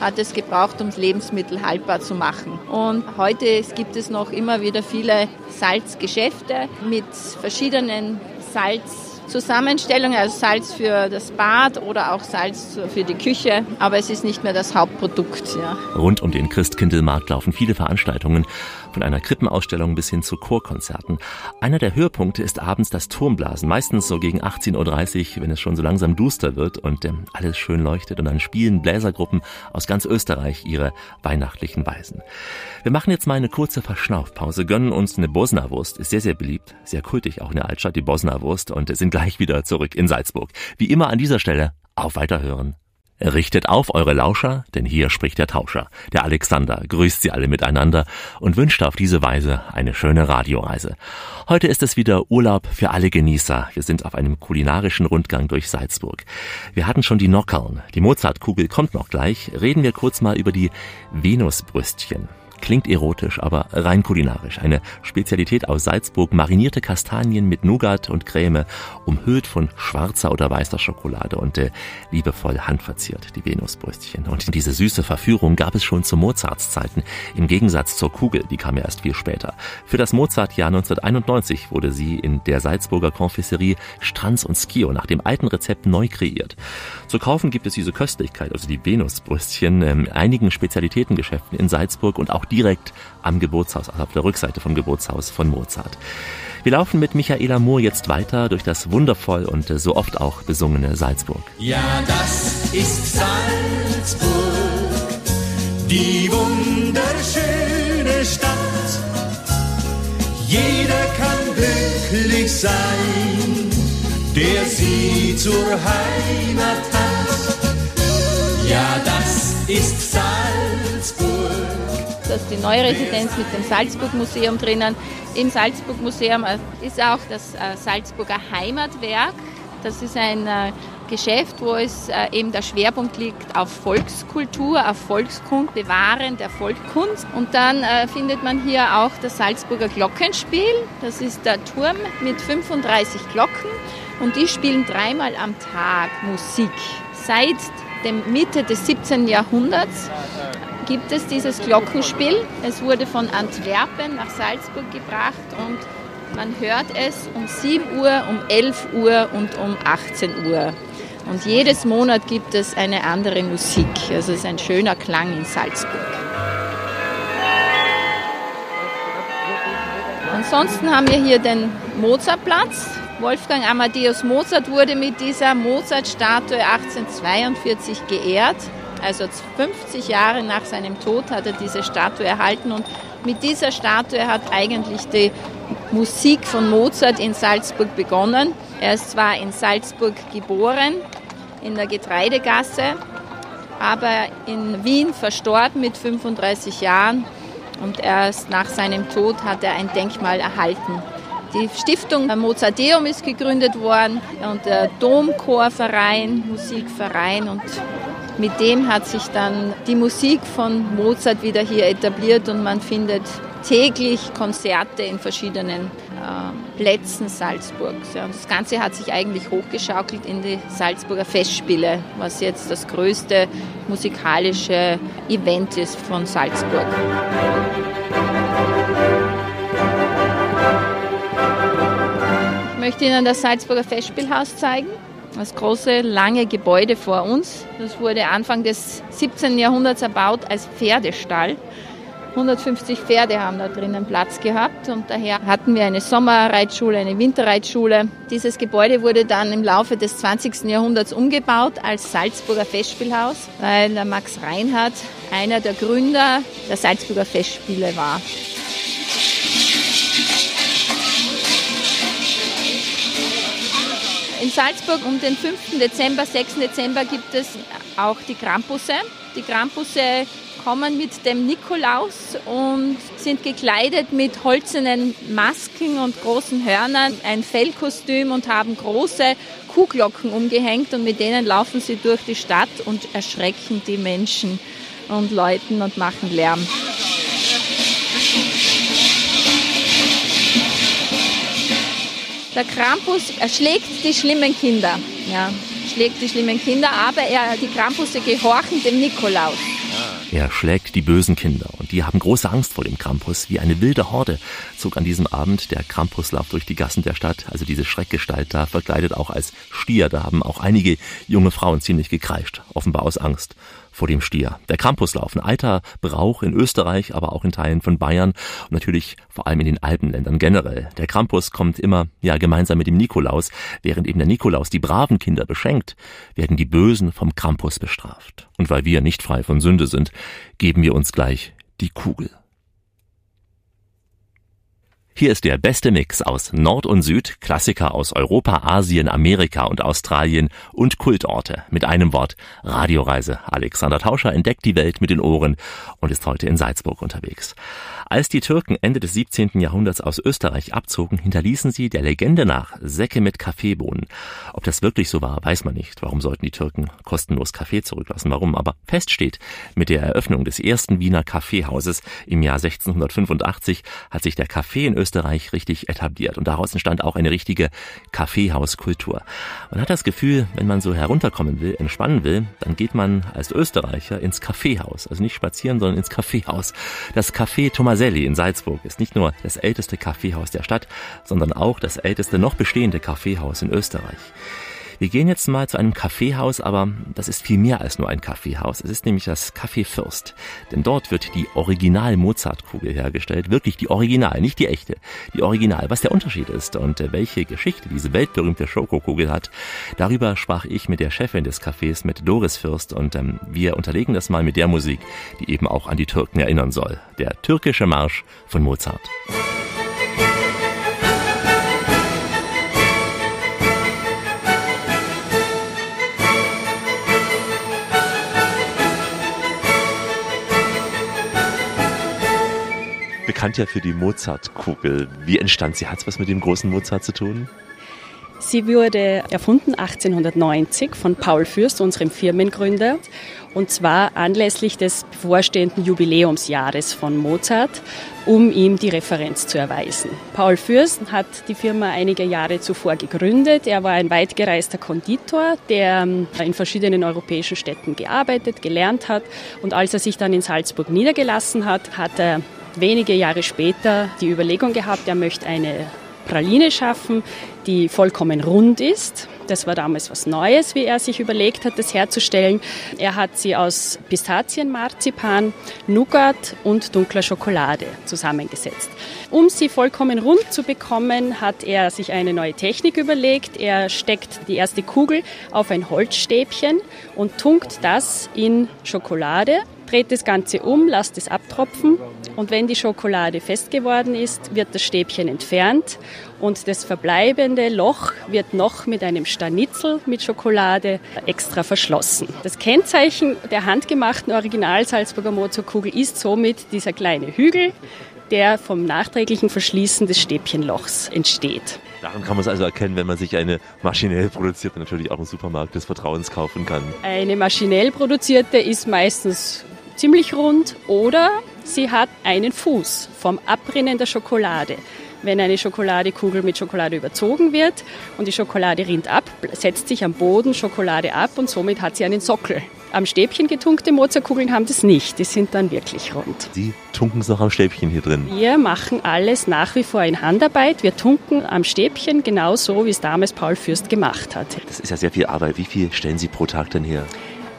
hat es gebraucht, um Lebensmittel haltbar zu machen. Und heute gibt es noch immer wieder viele Salzgeschäfte mit verschiedenen Salzzusammenstellungen, also Salz für das Bad oder auch Salz für die Küche, aber es ist nicht mehr das Hauptprodukt. Ja. Rund um den Christkindlmarkt laufen viele Veranstaltungen von einer Krippenausstellung bis hin zu Chorkonzerten. Einer der Höhepunkte ist abends das Turmblasen, meistens so gegen 18.30 Uhr, wenn es schon so langsam duster wird und ähm, alles schön leuchtet und dann spielen Bläsergruppen aus ganz Österreich ihre weihnachtlichen Weisen. Wir machen jetzt mal eine kurze Verschnaufpause, gönnen uns eine Bosna-Wurst, ist sehr, sehr beliebt, sehr kultig auch in der Altstadt, die Bosna-Wurst und sind gleich wieder zurück in Salzburg. Wie immer an dieser Stelle auf Weiterhören. Richtet auf eure Lauscher, denn hier spricht der Tauscher. Der Alexander grüßt sie alle miteinander und wünscht auf diese Weise eine schöne Radioreise. Heute ist es wieder Urlaub für alle Genießer. Wir sind auf einem kulinarischen Rundgang durch Salzburg. Wir hatten schon die Nockern. Die Mozartkugel kommt noch gleich. Reden wir kurz mal über die Venusbrüstchen. Klingt erotisch, aber rein kulinarisch. Eine Spezialität aus Salzburg, marinierte Kastanien mit Nougat und Creme, umhüllt von schwarzer oder weißer Schokolade und äh, liebevoll handverziert, die Venusbrüstchen. Und diese süße Verführung gab es schon zu Mozarts Zeiten, im Gegensatz zur Kugel, die kam ja erst viel später. Für das Mozart-Jahr 1991 wurde sie in der Salzburger Konfisserie Stranz und Skio nach dem alten Rezept neu kreiert. Zu kaufen gibt es diese Köstlichkeit, also die Venusbrüstchen, in ähm, einigen Spezialitätengeschäften in Salzburg und auch direkt am Geburtshaus, also auf der Rückseite vom Geburtshaus von Mozart. Wir laufen mit Michaela Mohr jetzt weiter durch das wundervoll und so oft auch besungene Salzburg. Ja, das ist Salzburg, die wunderschöne Stadt. Jeder kann glücklich sein, der sie zur Heimat hat. Ja, das ist Salzburg das ist die neue Residenz mit dem Salzburg Museum drinnen. Im Salzburg Museum äh, ist auch das äh, Salzburger Heimatwerk. Das ist ein äh, Geschäft, wo es eben der Schwerpunkt liegt auf Volkskultur, auf Volkskunst, Bewahren der Volkskunst. Und dann findet man hier auch das Salzburger Glockenspiel. Das ist der Turm mit 35 Glocken und die spielen dreimal am Tag Musik. Seit der Mitte des 17. Jahrhunderts gibt es dieses Glockenspiel. Es wurde von Antwerpen nach Salzburg gebracht und man hört es um 7 Uhr, um 11 Uhr und um 18 Uhr. Und jedes Monat gibt es eine andere Musik. Also es ist ein schöner Klang in Salzburg. Ansonsten haben wir hier den Mozartplatz. Wolfgang Amadeus Mozart wurde mit dieser Mozart-Statue 1842 geehrt. Also 50 Jahre nach seinem Tod hat er diese Statue erhalten und mit dieser Statue hat eigentlich die Musik von Mozart in Salzburg begonnen. Er ist zwar in Salzburg geboren, in der Getreidegasse, aber in Wien verstorben mit 35 Jahren und erst nach seinem Tod hat er ein Denkmal erhalten. Die Stiftung Mozarteum ist gegründet worden und der Domchorverein, Musikverein und mit dem hat sich dann die Musik von Mozart wieder hier etabliert und man findet täglich Konzerte in verschiedenen äh, Plätzen Salzburgs. Ja. das Ganze hat sich eigentlich hochgeschaukelt in die Salzburger Festspiele, was jetzt das größte musikalische Event ist von Salzburg. Ich möchte Ihnen das Salzburger Festspielhaus zeigen. Das große, lange Gebäude vor uns, das wurde Anfang des 17. Jahrhunderts erbaut als Pferdestall. 150 Pferde haben da drinnen Platz gehabt und daher hatten wir eine Sommerreitschule, eine Winterreitschule. Dieses Gebäude wurde dann im Laufe des 20. Jahrhunderts umgebaut als Salzburger Festspielhaus, weil der Max Reinhardt einer der Gründer der Salzburger Festspiele war. In Salzburg um den 5. Dezember, 6. Dezember gibt es auch die Krampusse. Die Krampusse kommen mit dem Nikolaus und sind gekleidet mit holzernen Masken und großen Hörnern, ein Fellkostüm und haben große Kuhglocken umgehängt und mit denen laufen sie durch die Stadt und erschrecken die Menschen und läuten und machen Lärm. Der Krampus erschlägt die schlimmen Kinder. Ja, schlägt die schlimmen Kinder, aber er, die Krampusse gehorchen dem Nikolaus. Er schlägt die bösen Kinder und die haben große Angst vor dem Krampus. Wie eine wilde Horde zog an diesem Abend der Krampuslauf durch die Gassen der Stadt. Also diese Schreckgestalt da, verkleidet auch als Stier. Da haben auch einige junge Frauen ziemlich gekreischt, offenbar aus Angst vor dem Stier. Der Krampuslauf, ein alter Brauch in Österreich, aber auch in Teilen von Bayern und natürlich vor allem in den Alpenländern generell. Der Krampus kommt immer, ja, gemeinsam mit dem Nikolaus. Während eben der Nikolaus die braven Kinder beschenkt, werden die Bösen vom Krampus bestraft. Und weil wir nicht frei von Sünde sind, geben wir uns gleich die Kugel. Hier ist der beste Mix aus Nord und Süd, Klassiker aus Europa, Asien, Amerika und Australien und Kultorte. Mit einem Wort Radioreise. Alexander Tauscher entdeckt die Welt mit den Ohren und ist heute in Salzburg unterwegs. Als die Türken Ende des 17. Jahrhunderts aus Österreich abzogen, hinterließen sie der Legende nach Säcke mit Kaffeebohnen. Ob das wirklich so war, weiß man nicht. Warum sollten die Türken kostenlos Kaffee zurücklassen? Warum? Aber fest steht, mit der Eröffnung des ersten Wiener Kaffeehauses im Jahr 1685 hat sich der Kaffee in Österreich richtig etabliert und daraus entstand auch eine richtige Kaffeehauskultur. Man hat das Gefühl, wenn man so herunterkommen will, entspannen will, dann geht man als Österreicher ins Kaffeehaus. Also nicht spazieren, sondern ins Kaffeehaus. Das Café Thomas Tomaselli in Salzburg ist nicht nur das älteste Kaffeehaus der Stadt, sondern auch das älteste noch bestehende Kaffeehaus in Österreich. Wir gehen jetzt mal zu einem Kaffeehaus, aber das ist viel mehr als nur ein Kaffeehaus. Es ist nämlich das Café Fürst. Denn dort wird die Original-Mozart-Kugel hergestellt. Wirklich die Original, nicht die echte. Die Original. Was der Unterschied ist und äh, welche Geschichte diese weltberühmte Schokokugel hat, darüber sprach ich mit der Chefin des Cafés, mit Doris Fürst. Und ähm, wir unterlegen das mal mit der Musik, die eben auch an die Türken erinnern soll. Der türkische Marsch von Mozart. Bekannt ja für die Mozartkugel. Wie entstand sie? Hat es was mit dem großen Mozart zu tun? Sie wurde erfunden 1890 von Paul Fürst, unserem Firmengründer, und zwar anlässlich des bevorstehenden Jubiläumsjahres von Mozart, um ihm die Referenz zu erweisen. Paul Fürst hat die Firma einige Jahre zuvor gegründet. Er war ein weitgereister Konditor, der ähm, in verschiedenen europäischen Städten gearbeitet, gelernt hat. Und als er sich dann in Salzburg niedergelassen hat, hat er wenige Jahre später die Überlegung gehabt, er möchte eine Praline schaffen, die vollkommen rund ist. Das war damals was Neues, wie er sich überlegt hat, das herzustellen. Er hat sie aus Pistazienmarzipan, Nougat und dunkler Schokolade zusammengesetzt. Um sie vollkommen rund zu bekommen, hat er sich eine neue Technik überlegt. Er steckt die erste Kugel auf ein Holzstäbchen und tunkt das in Schokolade dreht das Ganze um, lasst es abtropfen und wenn die Schokolade fest geworden ist, wird das Stäbchen entfernt und das verbleibende Loch wird noch mit einem Stanitzel mit Schokolade extra verschlossen. Das Kennzeichen der handgemachten Original Salzburger Mozartkugel ist somit dieser kleine Hügel, der vom nachträglichen Verschließen des Stäbchenlochs entsteht. Daran kann man es also erkennen, wenn man sich eine maschinell produzierte natürlich auch im Supermarkt des Vertrauens kaufen kann. Eine maschinell produzierte ist meistens ziemlich rund oder sie hat einen Fuß vom Abrinnen der Schokolade. Wenn eine Schokoladekugel mit Schokolade überzogen wird und die Schokolade rinnt ab, setzt sich am Boden Schokolade ab und somit hat sie einen Sockel. Am Stäbchen getunkte Mozartkugeln haben das nicht, die sind dann wirklich rund. Sie tunken es noch am Stäbchen hier drin? Wir machen alles nach wie vor in Handarbeit. Wir tunken am Stäbchen genauso, wie es damals Paul Fürst gemacht hat. Das ist ja sehr viel Arbeit. Wie viel stellen Sie pro Tag denn her?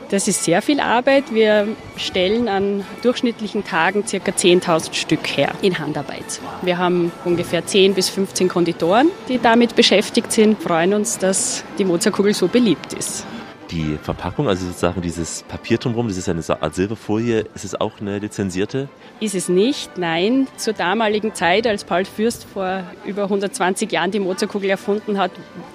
Das ist sehr viel Arbeit. Wir stellen an durchschnittlichen Tagen ca. 10.000 Stück her in Handarbeit. Wir haben ungefähr 10 bis 15 Konditoren, die damit beschäftigt sind, Wir freuen uns, dass die Mozartkugel so beliebt ist. Die Verpackung, also sozusagen dieses Papier drumherum, das ist eine Art Silberfolie, ist es auch eine lizenzierte? Ist es nicht, nein. Zur damaligen Zeit, als Paul Fürst vor über 120 Jahren die Mozartkugel erfunden hat,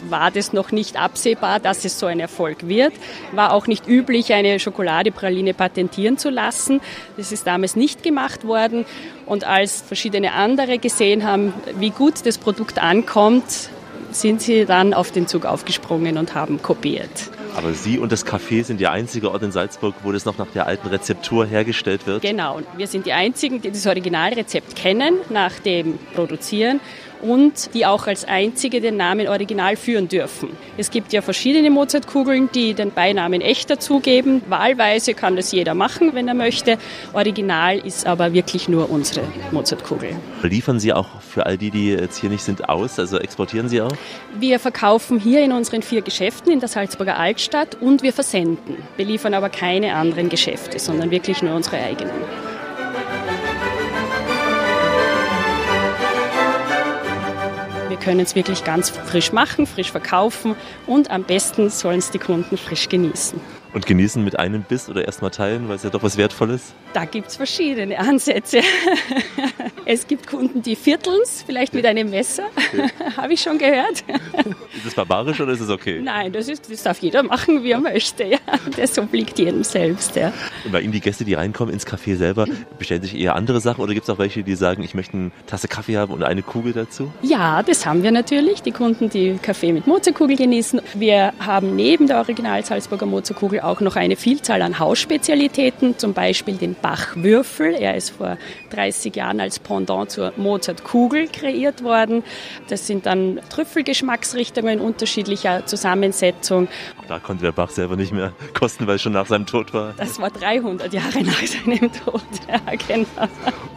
war das noch nicht absehbar, dass es so ein Erfolg wird. War auch nicht üblich, eine Schokoladepraline patentieren zu lassen. Das ist damals nicht gemacht worden. Und als verschiedene andere gesehen haben, wie gut das Produkt ankommt, sind sie dann auf den Zug aufgesprungen und haben kopiert. Aber Sie und das Café sind der einzige Ort in Salzburg, wo das noch nach der alten Rezeptur hergestellt wird? Genau, wir sind die einzigen, die das Originalrezept kennen nach dem Produzieren und die auch als einzige den Namen Original führen dürfen. Es gibt ja verschiedene Mozartkugeln, die den Beinamen echt dazugeben. Wahlweise kann das jeder machen, wenn er möchte. Original ist aber wirklich nur unsere Mozartkugel. Liefern Sie auch für all die, die jetzt hier nicht sind, aus? Also exportieren Sie auch? Wir verkaufen hier in unseren vier Geschäften in der Salzburger Altstadt und wir versenden. Wir liefern aber keine anderen Geschäfte, sondern wirklich nur unsere eigenen. Können es wirklich ganz frisch machen, frisch verkaufen und am besten sollen es die Kunden frisch genießen. Und genießen mit einem Biss oder erstmal teilen, weil es ja doch was Wertvolles? Da gibt es verschiedene Ansätze. es gibt Kunden, die vierteln es, vielleicht mit einem Messer, okay. habe ich schon gehört. Ist das barbarisch oder ist es okay? Nein, das, ist, das darf jeder machen, wie er möchte. Ja. Das obliegt jedem selbst. Ja. Und bei Ihnen die Gäste, die reinkommen ins Café selber, bestellen sich eher andere Sachen oder gibt es auch welche, die sagen, ich möchte eine Tasse Kaffee haben und eine Kugel dazu? Ja, das haben wir natürlich. Die Kunden, die Kaffee mit Mozartkugel genießen. Wir haben neben der Original Salzburger Mozartkugel auch noch eine Vielzahl an Hausspezialitäten, zum Beispiel den Bachwürfel. Er ist vor 30 Jahren als Pendant zur Mozartkugel kreiert worden. Das sind dann Trüffelgeschmacksrichtungen unterschiedlicher Zusammensetzung. Da konnte der Bach selber nicht mehr kosten, weil es schon nach seinem Tod war. Das war 300 Jahre nach seinem Tod. Ja, genau.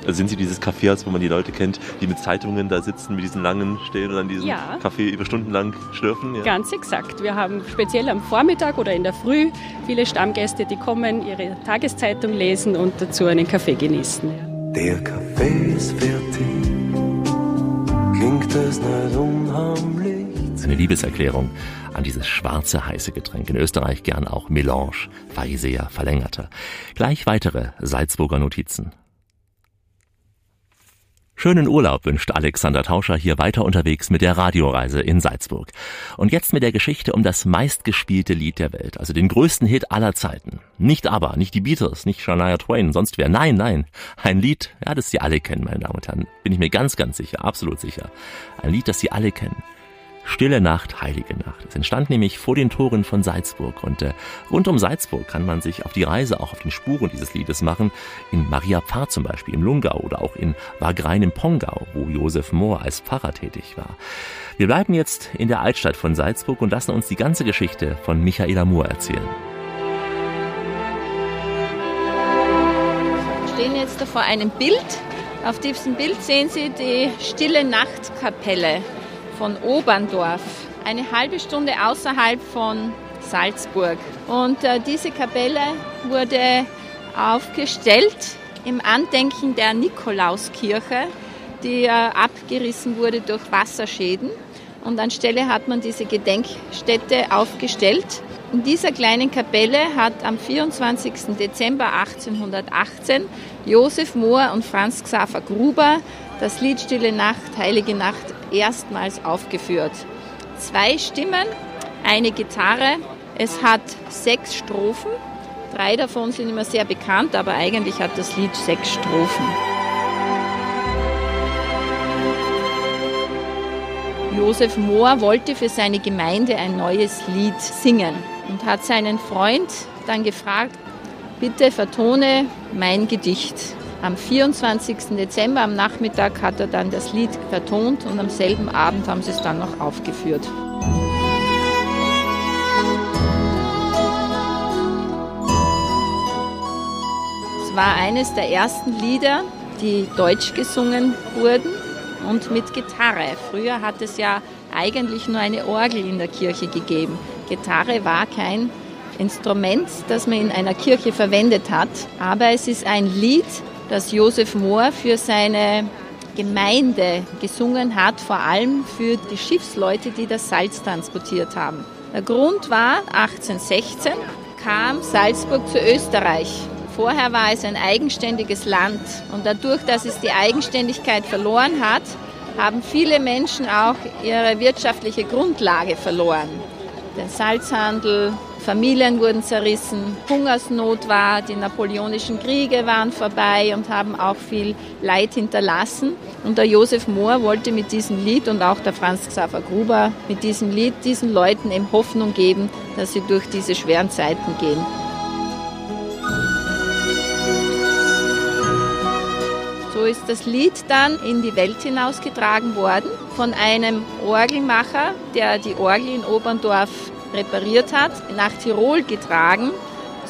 Also sind Sie dieses Kaffeehaus, wo man die Leute kennt, die mit Zeitungen da sitzen, mit diesen langen stehen und an diesem ja. Kaffee über Stunden lang schlürfen? Ja. Ganz exakt. Wir haben speziell am Vormittag oder in der Früh viele Stammgäste, die kommen, ihre Tageszeitung lesen und dazu einen Kaffee genießen. Der Kaffee ist fertig, klingt das nicht unheimlich? Eine Liebeserklärung an dieses schwarze heiße Getränk. In Österreich gern auch Melange, Weiseer, verlängerter. Gleich weitere Salzburger Notizen. Schönen Urlaub wünscht Alexander Tauscher hier weiter unterwegs mit der Radioreise in Salzburg. Und jetzt mit der Geschichte um das meistgespielte Lied der Welt, also den größten Hit aller Zeiten. Nicht aber, nicht die Beatles, nicht Shania Twain, sonst wer. Nein, nein. Ein Lied, ja, das Sie alle kennen, meine Damen und Herren. Bin ich mir ganz, ganz sicher, absolut sicher. Ein Lied, das Sie alle kennen. Stille Nacht, Heilige Nacht. Es entstand nämlich vor den Toren von Salzburg und äh, rund um Salzburg kann man sich auf die Reise auch auf den Spuren dieses Liedes machen. In Maria Pfarr zum Beispiel im Lungau oder auch in Wagrein im Pongau, wo Josef Mohr als Pfarrer tätig war. Wir bleiben jetzt in der Altstadt von Salzburg und lassen uns die ganze Geschichte von Michaela Mohr erzählen. Wir stehen jetzt vor einem Bild. Auf diesem Bild sehen Sie die Stille Nachtkapelle von Oberndorf, eine halbe Stunde außerhalb von Salzburg. Und äh, diese Kapelle wurde aufgestellt im Andenken der Nikolauskirche, die äh, abgerissen wurde durch Wasserschäden. Und anstelle hat man diese Gedenkstätte aufgestellt. In dieser kleinen Kapelle hat am 24. Dezember 1818 Josef Mohr und Franz Xaver Gruber das Lied Stille Nacht, Heilige Nacht erstmals aufgeführt. Zwei Stimmen, eine Gitarre. Es hat sechs Strophen. Drei davon sind immer sehr bekannt, aber eigentlich hat das Lied sechs Strophen. Josef Mohr wollte für seine Gemeinde ein neues Lied singen und hat seinen Freund dann gefragt, bitte vertone mein Gedicht. Am 24. Dezember am Nachmittag hat er dann das Lied vertont und am selben Abend haben sie es dann noch aufgeführt. Es war eines der ersten Lieder, die deutsch gesungen wurden und mit Gitarre. Früher hat es ja eigentlich nur eine Orgel in der Kirche gegeben. Gitarre war kein Instrument, das man in einer Kirche verwendet hat, aber es ist ein Lied, das Josef Mohr für seine Gemeinde gesungen hat, vor allem für die Schiffsleute, die das Salz transportiert haben. Der Grund war, 1816 kam Salzburg zu Österreich. Vorher war es ein eigenständiges Land und dadurch, dass es die Eigenständigkeit verloren hat, haben viele Menschen auch ihre wirtschaftliche Grundlage verloren. Den Salzhandel, Familien wurden zerrissen, Hungersnot war, die napoleonischen Kriege waren vorbei und haben auch viel Leid hinterlassen. Und der Josef Mohr wollte mit diesem Lied und auch der Franz Xaver Gruber mit diesem Lied diesen Leuten eben Hoffnung geben, dass sie durch diese schweren Zeiten gehen. So ist das Lied dann in die Welt hinausgetragen worden von einem Orgelmacher, der die Orgel in Oberndorf repariert hat, nach Tirol getragen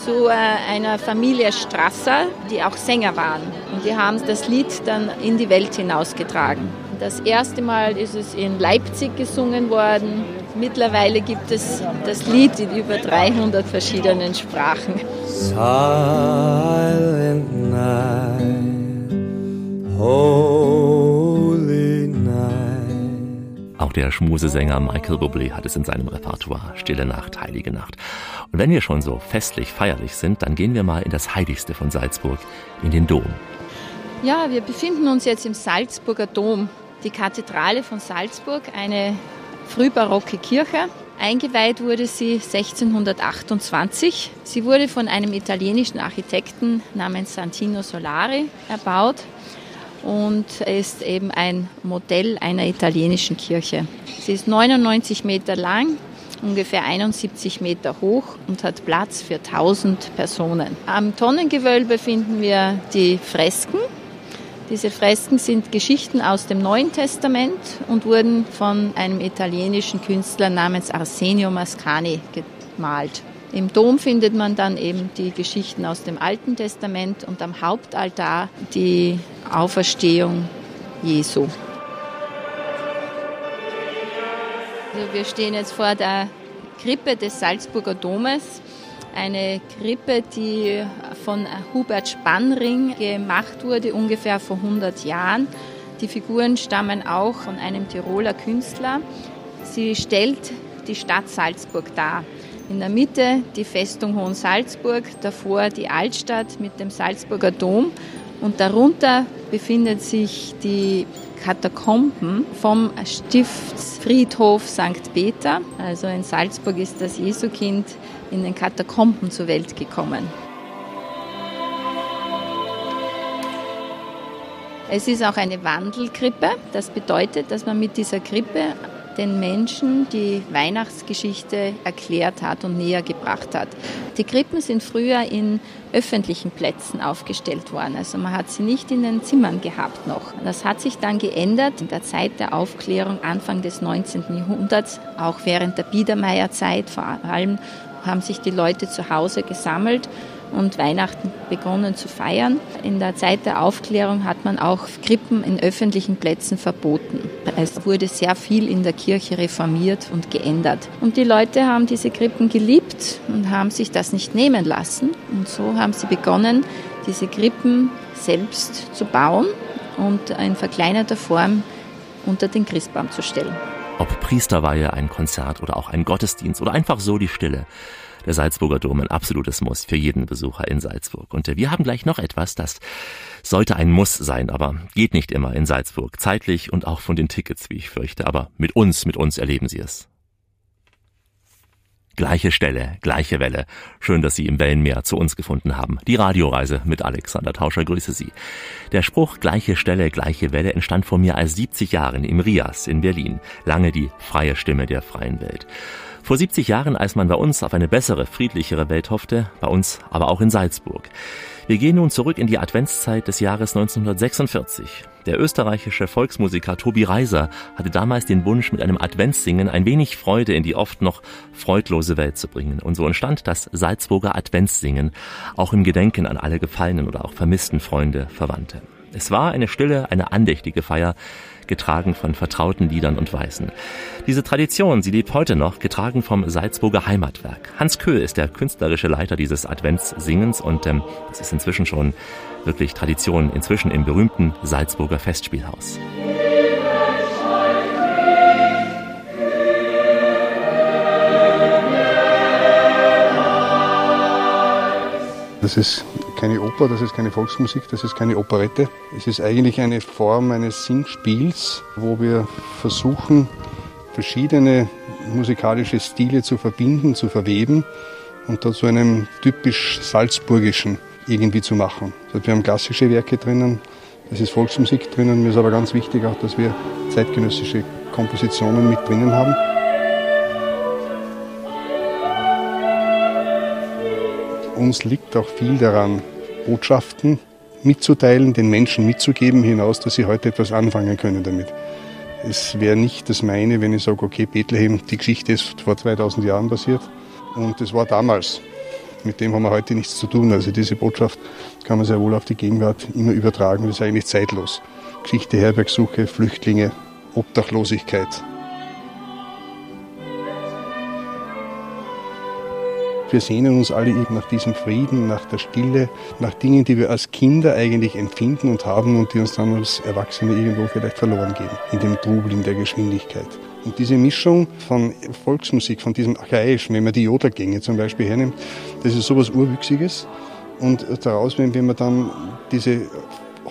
zu äh, einer Familie Strasser, die auch Sänger waren. Und die haben das Lied dann in die Welt hinausgetragen. Das erste Mal ist es in Leipzig gesungen worden. Mittlerweile gibt es das Lied in über 300 verschiedenen Sprachen. Silent night, night. Auch der Schmusesänger Michael Bublé hat es in seinem Repertoire. Stille Nacht, heilige Nacht. Und wenn wir schon so festlich feierlich sind, dann gehen wir mal in das Heiligste von Salzburg, in den Dom. Ja, wir befinden uns jetzt im Salzburger Dom. Die Kathedrale von Salzburg, eine frühbarocke Kirche. Eingeweiht wurde sie 1628. Sie wurde von einem italienischen Architekten namens Santino Solari erbaut und ist eben ein Modell einer italienischen Kirche. Sie ist 99 Meter lang, ungefähr 71 Meter hoch und hat Platz für 1000 Personen. Am Tonnengewölbe finden wir die Fresken diese Fresken sind Geschichten aus dem Neuen Testament und wurden von einem italienischen Künstler namens Arsenio Mascani gemalt. Im Dom findet man dann eben die Geschichten aus dem Alten Testament und am Hauptaltar die Auferstehung Jesu. Also wir stehen jetzt vor der Krippe des Salzburger Domes eine Krippe, die von Hubert Spannring gemacht wurde, ungefähr vor 100 Jahren. Die Figuren stammen auch von einem Tiroler Künstler. Sie stellt die Stadt Salzburg dar. In der Mitte die Festung Hohensalzburg, davor die Altstadt mit dem Salzburger Dom und darunter befindet sich die Katakomben vom Stiftsfriedhof St. Peter. Also in Salzburg ist das Jesukind in den Katakomben zur Welt gekommen. Es ist auch eine Wandelkrippe. Das bedeutet, dass man mit dieser Krippe den Menschen die Weihnachtsgeschichte erklärt hat und näher gebracht hat. Die Krippen sind früher in öffentlichen Plätzen aufgestellt worden. Also man hat sie nicht in den Zimmern gehabt noch. Das hat sich dann geändert in der Zeit der Aufklärung Anfang des 19. Jahrhunderts, auch während der Biedermeierzeit vor allem haben sich die Leute zu Hause gesammelt und Weihnachten begonnen zu feiern. In der Zeit der Aufklärung hat man auch Krippen in öffentlichen Plätzen verboten. Es wurde sehr viel in der Kirche reformiert und geändert. Und die Leute haben diese Krippen geliebt und haben sich das nicht nehmen lassen. Und so haben sie begonnen, diese Krippen selbst zu bauen und in verkleinerter Form unter den Christbaum zu stellen. Ob Priesterweihe, ein Konzert oder auch ein Gottesdienst oder einfach so die Stille. Der Salzburger Dom ein absolutes Muss für jeden Besucher in Salzburg. Und wir haben gleich noch etwas, das sollte ein Muss sein, aber geht nicht immer in Salzburg. Zeitlich und auch von den Tickets, wie ich fürchte. Aber mit uns, mit uns erleben Sie es. Gleiche Stelle, gleiche Welle. Schön, dass Sie im Wellenmeer zu uns gefunden haben. Die Radioreise mit Alexander Tauscher grüße Sie. Der Spruch gleiche Stelle, gleiche Welle entstand vor mehr als 70 Jahren im Rias in Berlin. Lange die freie Stimme der freien Welt. Vor 70 Jahren, als man bei uns auf eine bessere, friedlichere Welt hoffte, bei uns aber auch in Salzburg. Wir gehen nun zurück in die Adventszeit des Jahres 1946. Der österreichische Volksmusiker Tobi Reiser hatte damals den Wunsch, mit einem Adventssingen ein wenig Freude in die oft noch freudlose Welt zu bringen. Und so entstand das Salzburger Adventssingen, auch im Gedenken an alle gefallenen oder auch vermissten Freunde, Verwandte. Es war eine stille, eine andächtige Feier, getragen von vertrauten Liedern und Weisen. Diese Tradition, sie lebt heute noch, getragen vom Salzburger Heimatwerk. Hans Köhl ist der künstlerische Leiter dieses Adventssingens und ähm, das ist inzwischen schon wirklich Tradition, inzwischen im berühmten Salzburger Festspielhaus. Das ist keine Oper, das ist keine Volksmusik, das ist keine Operette. Es ist eigentlich eine Form eines Singspiels, wo wir versuchen, verschiedene musikalische Stile zu verbinden, zu verweben und da zu einem typisch salzburgischen irgendwie zu machen. Wir haben klassische Werke drinnen, es ist Volksmusik drinnen, mir ist aber ganz wichtig auch, dass wir zeitgenössische Kompositionen mit drinnen haben. Uns liegt auch viel daran, Botschaften mitzuteilen, den Menschen mitzugeben, hinaus, dass sie heute etwas anfangen können damit. Es wäre nicht das meine, wenn ich sage, okay, Bethlehem, die Geschichte ist vor 2000 Jahren passiert und es war damals. Mit dem haben wir heute nichts zu tun. Also diese Botschaft kann man sehr wohl auf die Gegenwart immer übertragen. Das ist eigentlich zeitlos. Geschichte, Herbergsuche, Flüchtlinge, Obdachlosigkeit, Wir sehnen uns alle nach diesem Frieden, nach der Stille, nach Dingen, die wir als Kinder eigentlich empfinden und haben und die uns dann als Erwachsene irgendwo vielleicht verloren gehen, in dem Trubel, in der Geschwindigkeit. Und diese Mischung von Volksmusik, von diesem Archaischen, wenn man die Jodelgänge zum Beispiel hernimmt, das ist sowas Urwüchsiges. Und daraus, wenn, man dann diese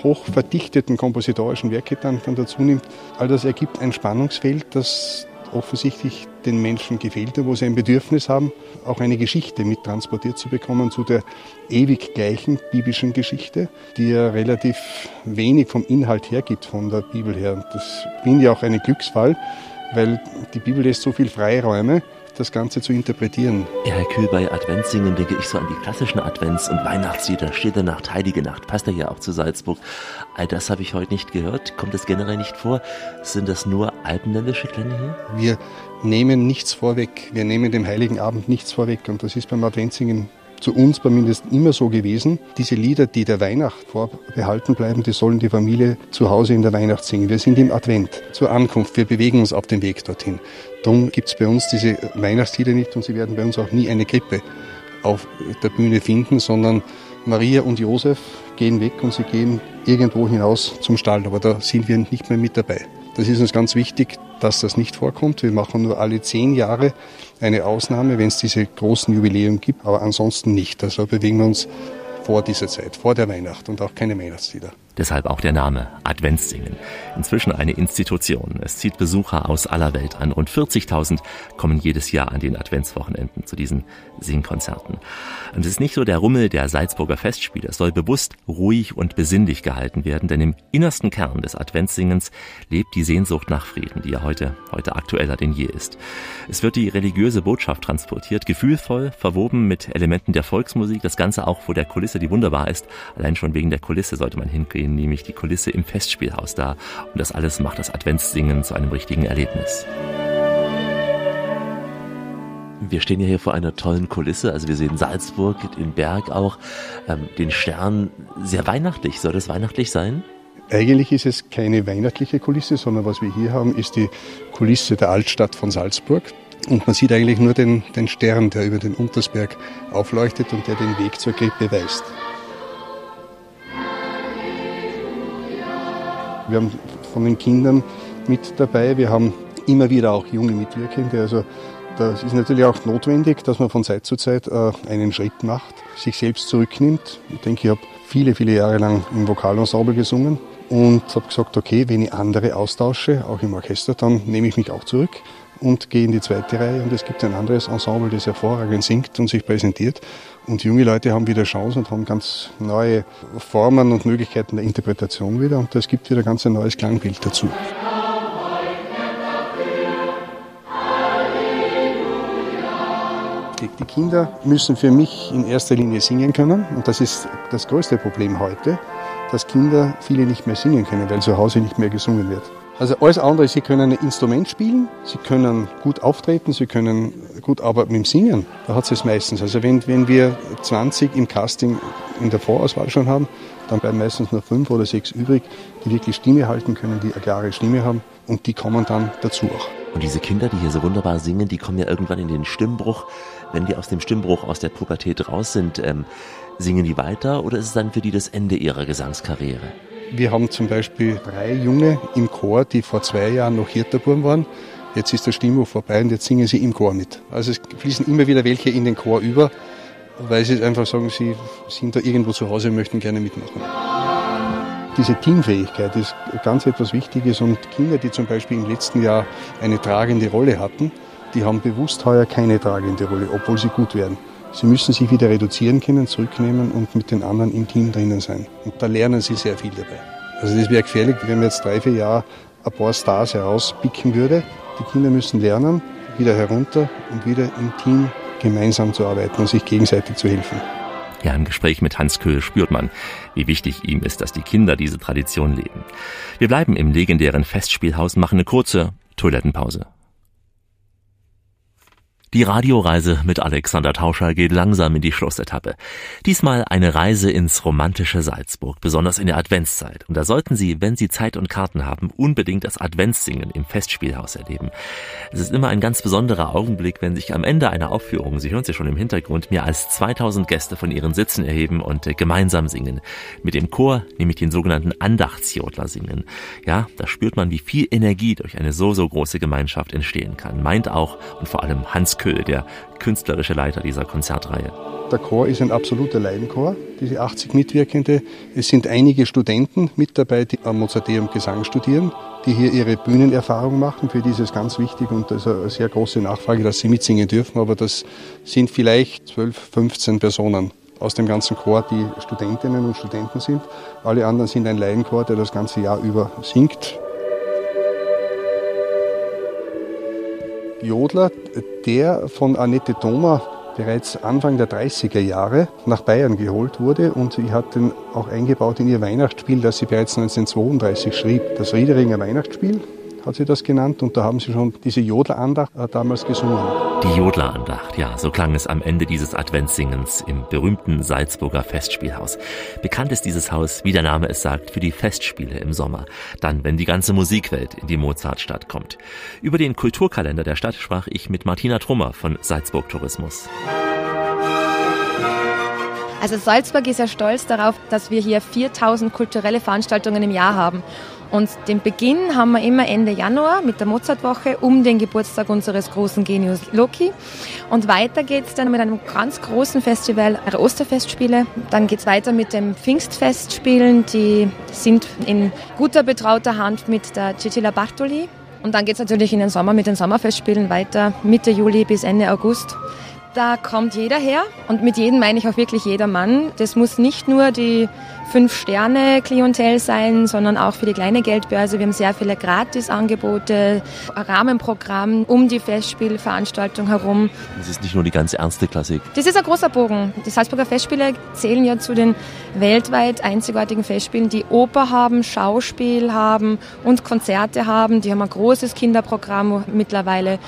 hoch verdichteten kompositorischen Werke dann, dann dazu nimmt, all das ergibt ein Spannungsfeld, das offensichtlich den Menschen gefehlt hat, wo sie ein Bedürfnis haben, auch eine Geschichte mit transportiert zu bekommen zu der ewig gleichen biblischen Geschichte, die ja relativ wenig vom Inhalt hergibt von der Bibel her. Das finde ich auch einen Glücksfall, weil die Bibel lässt so viel Freiräume, das Ganze zu interpretieren. Ja, Herr Kühl, bei Adventssingen denke ich so an die klassischen Advents- und Weihnachtslieder, Stille Nacht, Heilige Nacht, passt ja hier auch zu Salzburg. All das habe ich heute nicht gehört, kommt das generell nicht vor. Sind das nur alpenländische Klänge hier? Wir nehmen nichts vorweg, wir nehmen dem Heiligen Abend nichts vorweg und das ist beim Adventssingen zu uns zumindest immer so gewesen. Diese Lieder, die der Weihnacht vorbehalten bleiben, die sollen die Familie zu Hause in der Weihnacht singen. Wir sind im Advent, zur Ankunft. Wir bewegen uns auf dem Weg dorthin. Darum gibt es bei uns diese Weihnachtslieder nicht und sie werden bei uns auch nie eine Krippe auf der Bühne finden, sondern Maria und Josef gehen weg und sie gehen irgendwo hinaus zum Stall, aber da sind wir nicht mehr mit dabei. Das ist uns ganz wichtig, dass das nicht vorkommt. Wir machen nur alle zehn Jahre eine Ausnahme, wenn es diese großen Jubiläen gibt, aber ansonsten nicht. Also bewegen wir uns vor dieser Zeit, vor der Weihnacht und auch keine Weihnachtslieder. Deshalb auch der Name Adventssingen. Inzwischen eine Institution. Es zieht Besucher aus aller Welt an. Rund 40.000 kommen jedes Jahr an den Adventswochenenden zu diesen Singkonzerten. Und es ist nicht so der Rummel der Salzburger Festspiele. Es soll bewusst ruhig und besinnlich gehalten werden, denn im innersten Kern des Adventssingens lebt die Sehnsucht nach Frieden, die ja heute, heute aktueller denn je ist. Es wird die religiöse Botschaft transportiert, gefühlvoll, verwoben mit Elementen der Volksmusik. Das Ganze auch vor der Kulisse, die wunderbar ist. Allein schon wegen der Kulisse sollte man hingehen stehen nämlich die Kulisse im Festspielhaus da. Und das alles macht das Adventssingen zu einem richtigen Erlebnis. Wir stehen ja hier vor einer tollen Kulisse. Also wir sehen Salzburg, den Berg auch, ähm, den Stern. Sehr weihnachtlich. Soll das weihnachtlich sein? Eigentlich ist es keine weihnachtliche Kulisse, sondern was wir hier haben, ist die Kulisse der Altstadt von Salzburg. Und man sieht eigentlich nur den, den Stern, der über den Untersberg aufleuchtet und der den Weg zur Krippe weist. Wir haben von den Kindern mit dabei. Wir haben immer wieder auch junge Mitwirkende. Also das ist natürlich auch notwendig, dass man von Zeit zu Zeit äh, einen Schritt macht, sich selbst zurücknimmt. Ich denke, ich habe viele, viele Jahre lang im Vokalensemble gesungen und habe gesagt, okay, wenn ich andere austausche, auch im Orchester, dann nehme ich mich auch zurück und gehe in die zweite Reihe und es gibt ein anderes Ensemble, das hervorragend singt und sich präsentiert. Und junge Leute haben wieder Chancen und haben ganz neue Formen und Möglichkeiten der Interpretation wieder und es gibt wieder ganz ein neues Klangbild dazu. Die Kinder müssen für mich in erster Linie singen können und das ist das größte Problem heute, dass Kinder viele nicht mehr singen können, weil zu Hause nicht mehr gesungen wird. Also alles andere, sie können ein Instrument spielen, sie können gut auftreten, sie können gut arbeiten mit dem Singen. Da hat es meistens. Also wenn, wenn wir 20 im Casting in der Vorauswahl schon haben, dann bleiben meistens nur fünf oder sechs übrig, die wirklich Stimme halten können, die eine klare Stimme haben und die kommen dann dazu auch. Und diese Kinder, die hier so wunderbar singen, die kommen ja irgendwann in den Stimmbruch. Wenn die aus dem Stimmbruch, aus der Pubertät raus sind, ähm, singen die weiter oder ist es dann für die das Ende ihrer Gesangskarriere? Wir haben zum Beispiel drei Junge im Chor, die vor zwei Jahren noch Hirterburm waren. Jetzt ist der Stimmbuch vorbei und jetzt singen sie im Chor mit. Also es fließen immer wieder welche in den Chor über, weil sie einfach sagen, sie sind da irgendwo zu Hause und möchten gerne mitmachen. Diese Teamfähigkeit ist ganz etwas Wichtiges und Kinder, die zum Beispiel im letzten Jahr eine tragende Rolle hatten, die haben bewusst heuer keine tragende Rolle, obwohl sie gut werden. Sie müssen sich wieder reduzieren können, zurücknehmen und mit den anderen im Team drinnen sein. Und da lernen sie sehr viel dabei. Also das wäre gefährlich, wenn man jetzt drei, vier Jahre ein paar Stars herauspicken würde. Die Kinder müssen lernen, wieder herunter und wieder im Team gemeinsam zu arbeiten und sich gegenseitig zu helfen. Ja, im Gespräch mit Hans Köhl spürt man, wie wichtig ihm ist, dass die Kinder diese Tradition leben. Wir bleiben im legendären Festspielhaus, machen eine kurze Toilettenpause. Die Radioreise mit Alexander Tauscher geht langsam in die Schlussetappe. Diesmal eine Reise ins romantische Salzburg, besonders in der Adventszeit. Und da sollten Sie, wenn Sie Zeit und Karten haben, unbedingt das Adventssingen im Festspielhaus erleben. Es ist immer ein ganz besonderer Augenblick, wenn sich am Ende einer Aufführung, Sie hören ja schon im Hintergrund, mehr als 2000 Gäste von ihren Sitzen erheben und äh, gemeinsam singen. Mit dem Chor, nämlich den sogenannten Andachtsjodler singen. Ja, da spürt man, wie viel Energie durch eine so, so große Gemeinschaft entstehen kann. Meint auch und vor allem Hans Köhl, der künstlerische Leiter dieser Konzertreihe. Der Chor ist ein absoluter Laienchor, diese 80 Mitwirkende. Es sind einige Studenten mit dabei, die am Mozarteum Gesang studieren, die hier ihre Bühnenerfahrung machen. Für die ist es ganz wichtig und das ist eine sehr große Nachfrage, dass sie mitsingen dürfen. Aber das sind vielleicht 12, 15 Personen aus dem ganzen Chor, die Studentinnen und Studenten sind. Alle anderen sind ein Laienchor, der das ganze Jahr über singt. Jodler, der von Annette Thoma bereits Anfang der 30er Jahre nach Bayern geholt wurde und sie hat den auch eingebaut in ihr Weihnachtsspiel, das sie bereits 1932 schrieb. Das Riederinger Weihnachtsspiel hat sie das genannt und da haben sie schon diese Jodlerandacht äh, damals gesungen. Die Jodlerandacht, ja, so klang es am Ende dieses Adventssingens im berühmten Salzburger Festspielhaus. Bekannt ist dieses Haus, wie der Name es sagt, für die Festspiele im Sommer. Dann, wenn die ganze Musikwelt in die Mozartstadt kommt. Über den Kulturkalender der Stadt sprach ich mit Martina Trummer von Salzburg Tourismus. Also Salzburg ist ja stolz darauf, dass wir hier 4000 kulturelle Veranstaltungen im Jahr haben. Und den Beginn haben wir immer Ende Januar mit der Mozartwoche um den Geburtstag unseres großen Genius Loki. Und weiter geht's dann mit einem ganz großen Festival, der Osterfestspiele. Dann geht's weiter mit dem Pfingstfestspielen. Die sind in guter betrauter Hand mit der Cecilia Bartoli. Und dann geht's natürlich in den Sommer mit den Sommerfestspielen weiter, Mitte Juli bis Ende August. Da kommt jeder her und mit jedem meine ich auch wirklich jeder Mann. Das muss nicht nur die Fünf-Sterne-Klientel sein, sondern auch für die kleine Geldbörse. Wir haben sehr viele Gratisangebote, Rahmenprogramm um die Festspielveranstaltung herum. Das ist nicht nur die ganz ernste Klassik. Das ist ein großer Bogen. Die Salzburger Festspiele zählen ja zu den weltweit einzigartigen Festspielen, die Oper haben, Schauspiel haben und Konzerte haben. Die haben ein großes Kinderprogramm mittlerweile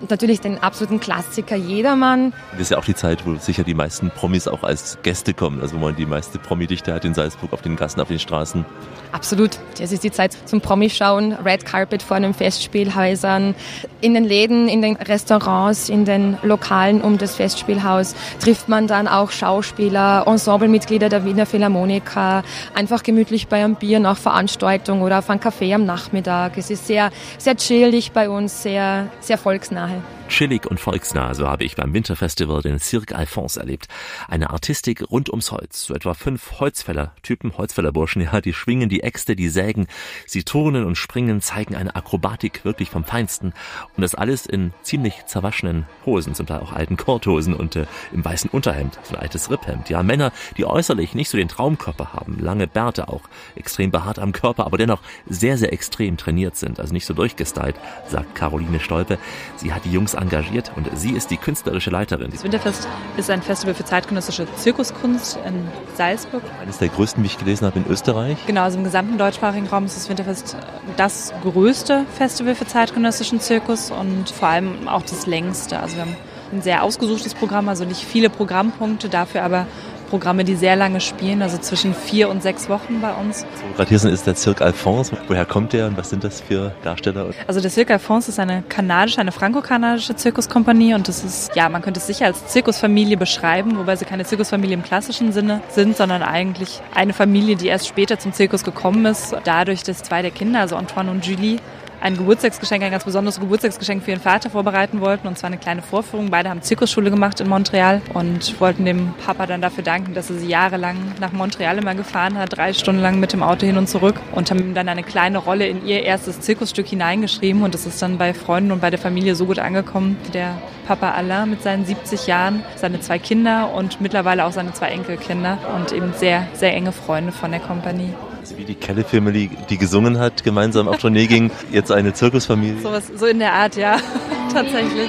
und natürlich den absoluten Klassiker Jedermann. Das ist ja auch die Zeit, wo sicher die meisten Promis auch als Gäste kommen, also wo man die meiste Promi-Dichte hat in Salzburg auf den Gassen, auf den Straßen. Absolut. Das ist die Zeit zum Promischauen, Red Carpet vor den Festspielhäusern, in den Läden, in den Restaurants, in den Lokalen um das Festspielhaus trifft man dann auch Schauspieler, Ensemblemitglieder der Wiener Philharmoniker, einfach gemütlich bei einem Bier nach Veranstaltung oder auf einem Café am Nachmittag. Es ist sehr, sehr chillig bei uns, sehr, sehr volksnah. है Chillig und volksnah, so habe ich beim Winterfestival den Cirque Alphonse erlebt. Eine Artistik rund ums Holz. So etwa fünf Holzfäller-Typen, Holzfällerburschen, ja, die schwingen die Äxte, die sägen, sie turnen und springen, zeigen eine Akrobatik wirklich vom Feinsten. Und das alles in ziemlich zerwaschenen Hosen, zum Teil auch alten Korthosen und äh, im weißen Unterhemd, so ein altes Ripphemd. Ja, Männer, die äußerlich nicht so den Traumkörper haben, lange Bärte auch, extrem behaart am Körper, aber dennoch sehr, sehr extrem trainiert sind, also nicht so durchgestylt, sagt Caroline Stolpe. Sie hat die Jungs engagiert und sie ist die künstlerische Leiterin. Das Winterfest ist ein Festival für zeitgenössische Zirkuskunst in Salzburg. Eines der größten, wie ich gelesen habe, in Österreich. Genau, also im gesamten deutschsprachigen Raum ist das Winterfest das größte Festival für zeitgenössischen Zirkus und vor allem auch das längste. Also wir haben ein sehr ausgesuchtes Programm, also nicht viele Programmpunkte, dafür aber Programme, die sehr lange spielen, also zwischen vier und sechs Wochen bei uns. So, gerade hier ist der Cirque Alphonse. Woher kommt der und was sind das für Darsteller? Also der Cirque Alphonse ist eine kanadische, eine franco-kanadische Zirkuskompanie und das ist, ja, man könnte es sicher als Zirkusfamilie beschreiben, wobei sie keine Zirkusfamilie im klassischen Sinne sind, sondern eigentlich eine Familie, die erst später zum Zirkus gekommen ist, dadurch, dass zwei der Kinder, also Antoine und Julie, ein Geburtstagsgeschenk, ein ganz besonderes Geburtstagsgeschenk für ihren Vater vorbereiten wollten. Und zwar eine kleine Vorführung. Beide haben Zirkusschule gemacht in Montreal und wollten dem Papa dann dafür danken, dass er sie jahrelang nach Montreal immer gefahren hat, drei Stunden lang mit dem Auto hin und zurück und haben ihm dann eine kleine Rolle in ihr erstes Zirkusstück hineingeschrieben. Und das ist dann bei Freunden und bei der Familie so gut angekommen. Der Papa Alain mit seinen 70 Jahren, seine zwei Kinder und mittlerweile auch seine zwei Enkelkinder und eben sehr, sehr enge Freunde von der Kompanie. Also wie die Kelly Family, die gesungen hat, gemeinsam auf Tournee ging, jetzt eine Zirkusfamilie. So, was, so in der Art, ja, tatsächlich.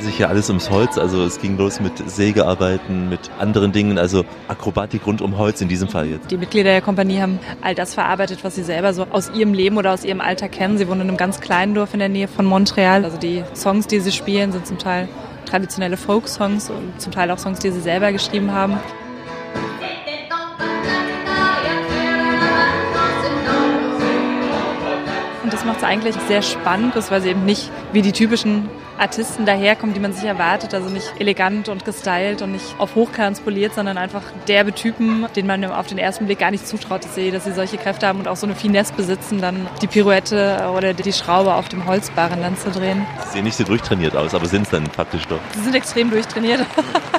Sich ja alles ums Holz. Also es ging los mit Sägearbeiten, mit anderen Dingen, also Akrobatik rund um Holz in diesem Fall jetzt. Die Mitglieder der Kompanie haben all das verarbeitet, was sie selber so aus ihrem Leben oder aus ihrem Alltag kennen. Sie wohnen in einem ganz kleinen Dorf in der Nähe von Montreal. Also die Songs, die sie spielen, sind zum Teil traditionelle Folk-Songs und zum Teil auch Songs, die sie selber geschrieben haben. das macht es eigentlich sehr spannend, weil sie eben nicht wie die typischen Artisten daherkommen, die man sich erwartet, also nicht elegant und gestylt und nicht auf Hochkants poliert, sondern einfach derbe Typen, denen man auf den ersten Blick gar nicht zutraut, dass sie, dass sie solche Kräfte haben und auch so eine Finesse besitzen, dann die Pirouette oder die Schraube auf dem Holzbarren dann zu drehen. Sie sehen nicht so durchtrainiert aus, aber sind es dann faktisch doch? Sie sind extrem durchtrainiert.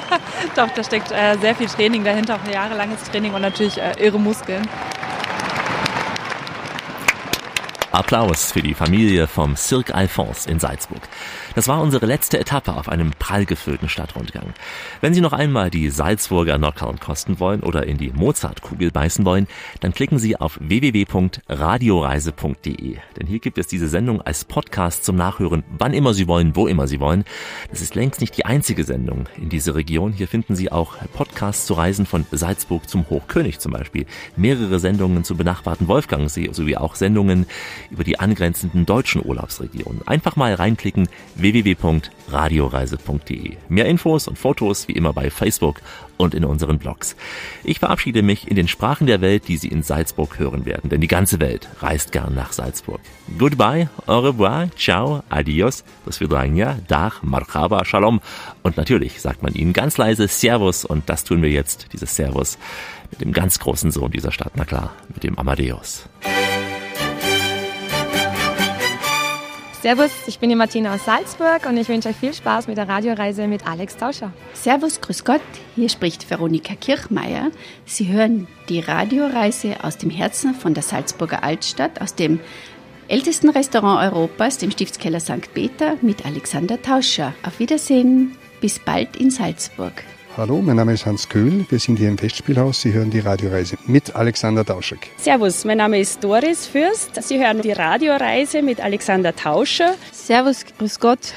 doch, da steckt äh, sehr viel Training dahinter, auch jahrelanges Training und natürlich äh, irre Muskeln. Applaus für die Familie vom Cirque Alphonse in Salzburg. Das war unsere letzte Etappe auf einem prall gefüllten Stadtrundgang. Wenn Sie noch einmal die Salzburger Nockerl kosten wollen oder in die Mozartkugel beißen wollen, dann klicken Sie auf www.radioreise.de. Denn hier gibt es diese Sendung als Podcast zum Nachhören, wann immer Sie wollen, wo immer Sie wollen. Das ist längst nicht die einzige Sendung in dieser Region. Hier finden Sie auch Podcasts zu Reisen von Salzburg zum Hochkönig zum Beispiel. Mehrere Sendungen zum benachbarten Wolfgangsee sowie auch Sendungen über die angrenzenden deutschen Urlaubsregionen. Einfach mal reinklicken www.radioreise.de. Mehr Infos und Fotos wie immer bei Facebook und in unseren Blogs. Ich verabschiede mich in den Sprachen der Welt, die Sie in Salzburg hören werden, denn die ganze Welt reist gern nach Salzburg. Goodbye, au revoir, ciao, adios, das Vidranja, Dach, Marhaba, Shalom und natürlich sagt man Ihnen ganz leise Servus und das tun wir jetzt, dieses Servus, mit dem ganz großen Sohn dieser Stadt, na klar, mit dem Amadeus. Servus, ich bin die Martina aus Salzburg und ich wünsche euch viel Spaß mit der Radioreise mit Alex Tauscher. Servus, grüß Gott, hier spricht Veronika Kirchmeier. Sie hören die Radioreise aus dem Herzen von der Salzburger Altstadt, aus dem ältesten Restaurant Europas, dem Stiftskeller St. Peter, mit Alexander Tauscher. Auf Wiedersehen, bis bald in Salzburg. Hallo, mein Name ist Hans Köhl. Wir sind hier im Festspielhaus. Sie hören die Radioreise mit Alexander Tauschek. Servus, mein Name ist Doris Fürst. Sie hören die Radioreise mit Alexander Tauscher. Servus, grüß Gott.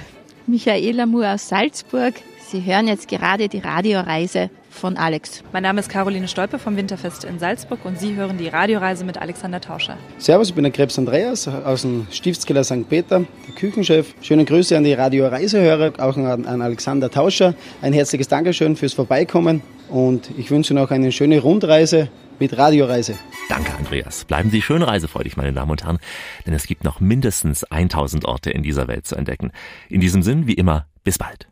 Michaela Moore aus Salzburg. Sie hören jetzt gerade die Radioreise von Alex. Mein Name ist Caroline Stolpe vom Winterfest in Salzburg und Sie hören die Radioreise mit Alexander Tauscher. Servus, ich bin der Krebs Andreas aus dem Stiftskeller St. Peter, der Küchenchef. Schöne Grüße an die Radioreisehörer, auch an, an Alexander Tauscher. Ein herzliches Dankeschön fürs Vorbeikommen und ich wünsche noch eine schöne Rundreise mit Radioreise. Danke, Andreas. Bleiben Sie schön reisefreudig, meine Damen und Herren, denn es gibt noch mindestens 1000 Orte in dieser Welt zu entdecken. In diesem Sinn, wie immer, bis bald.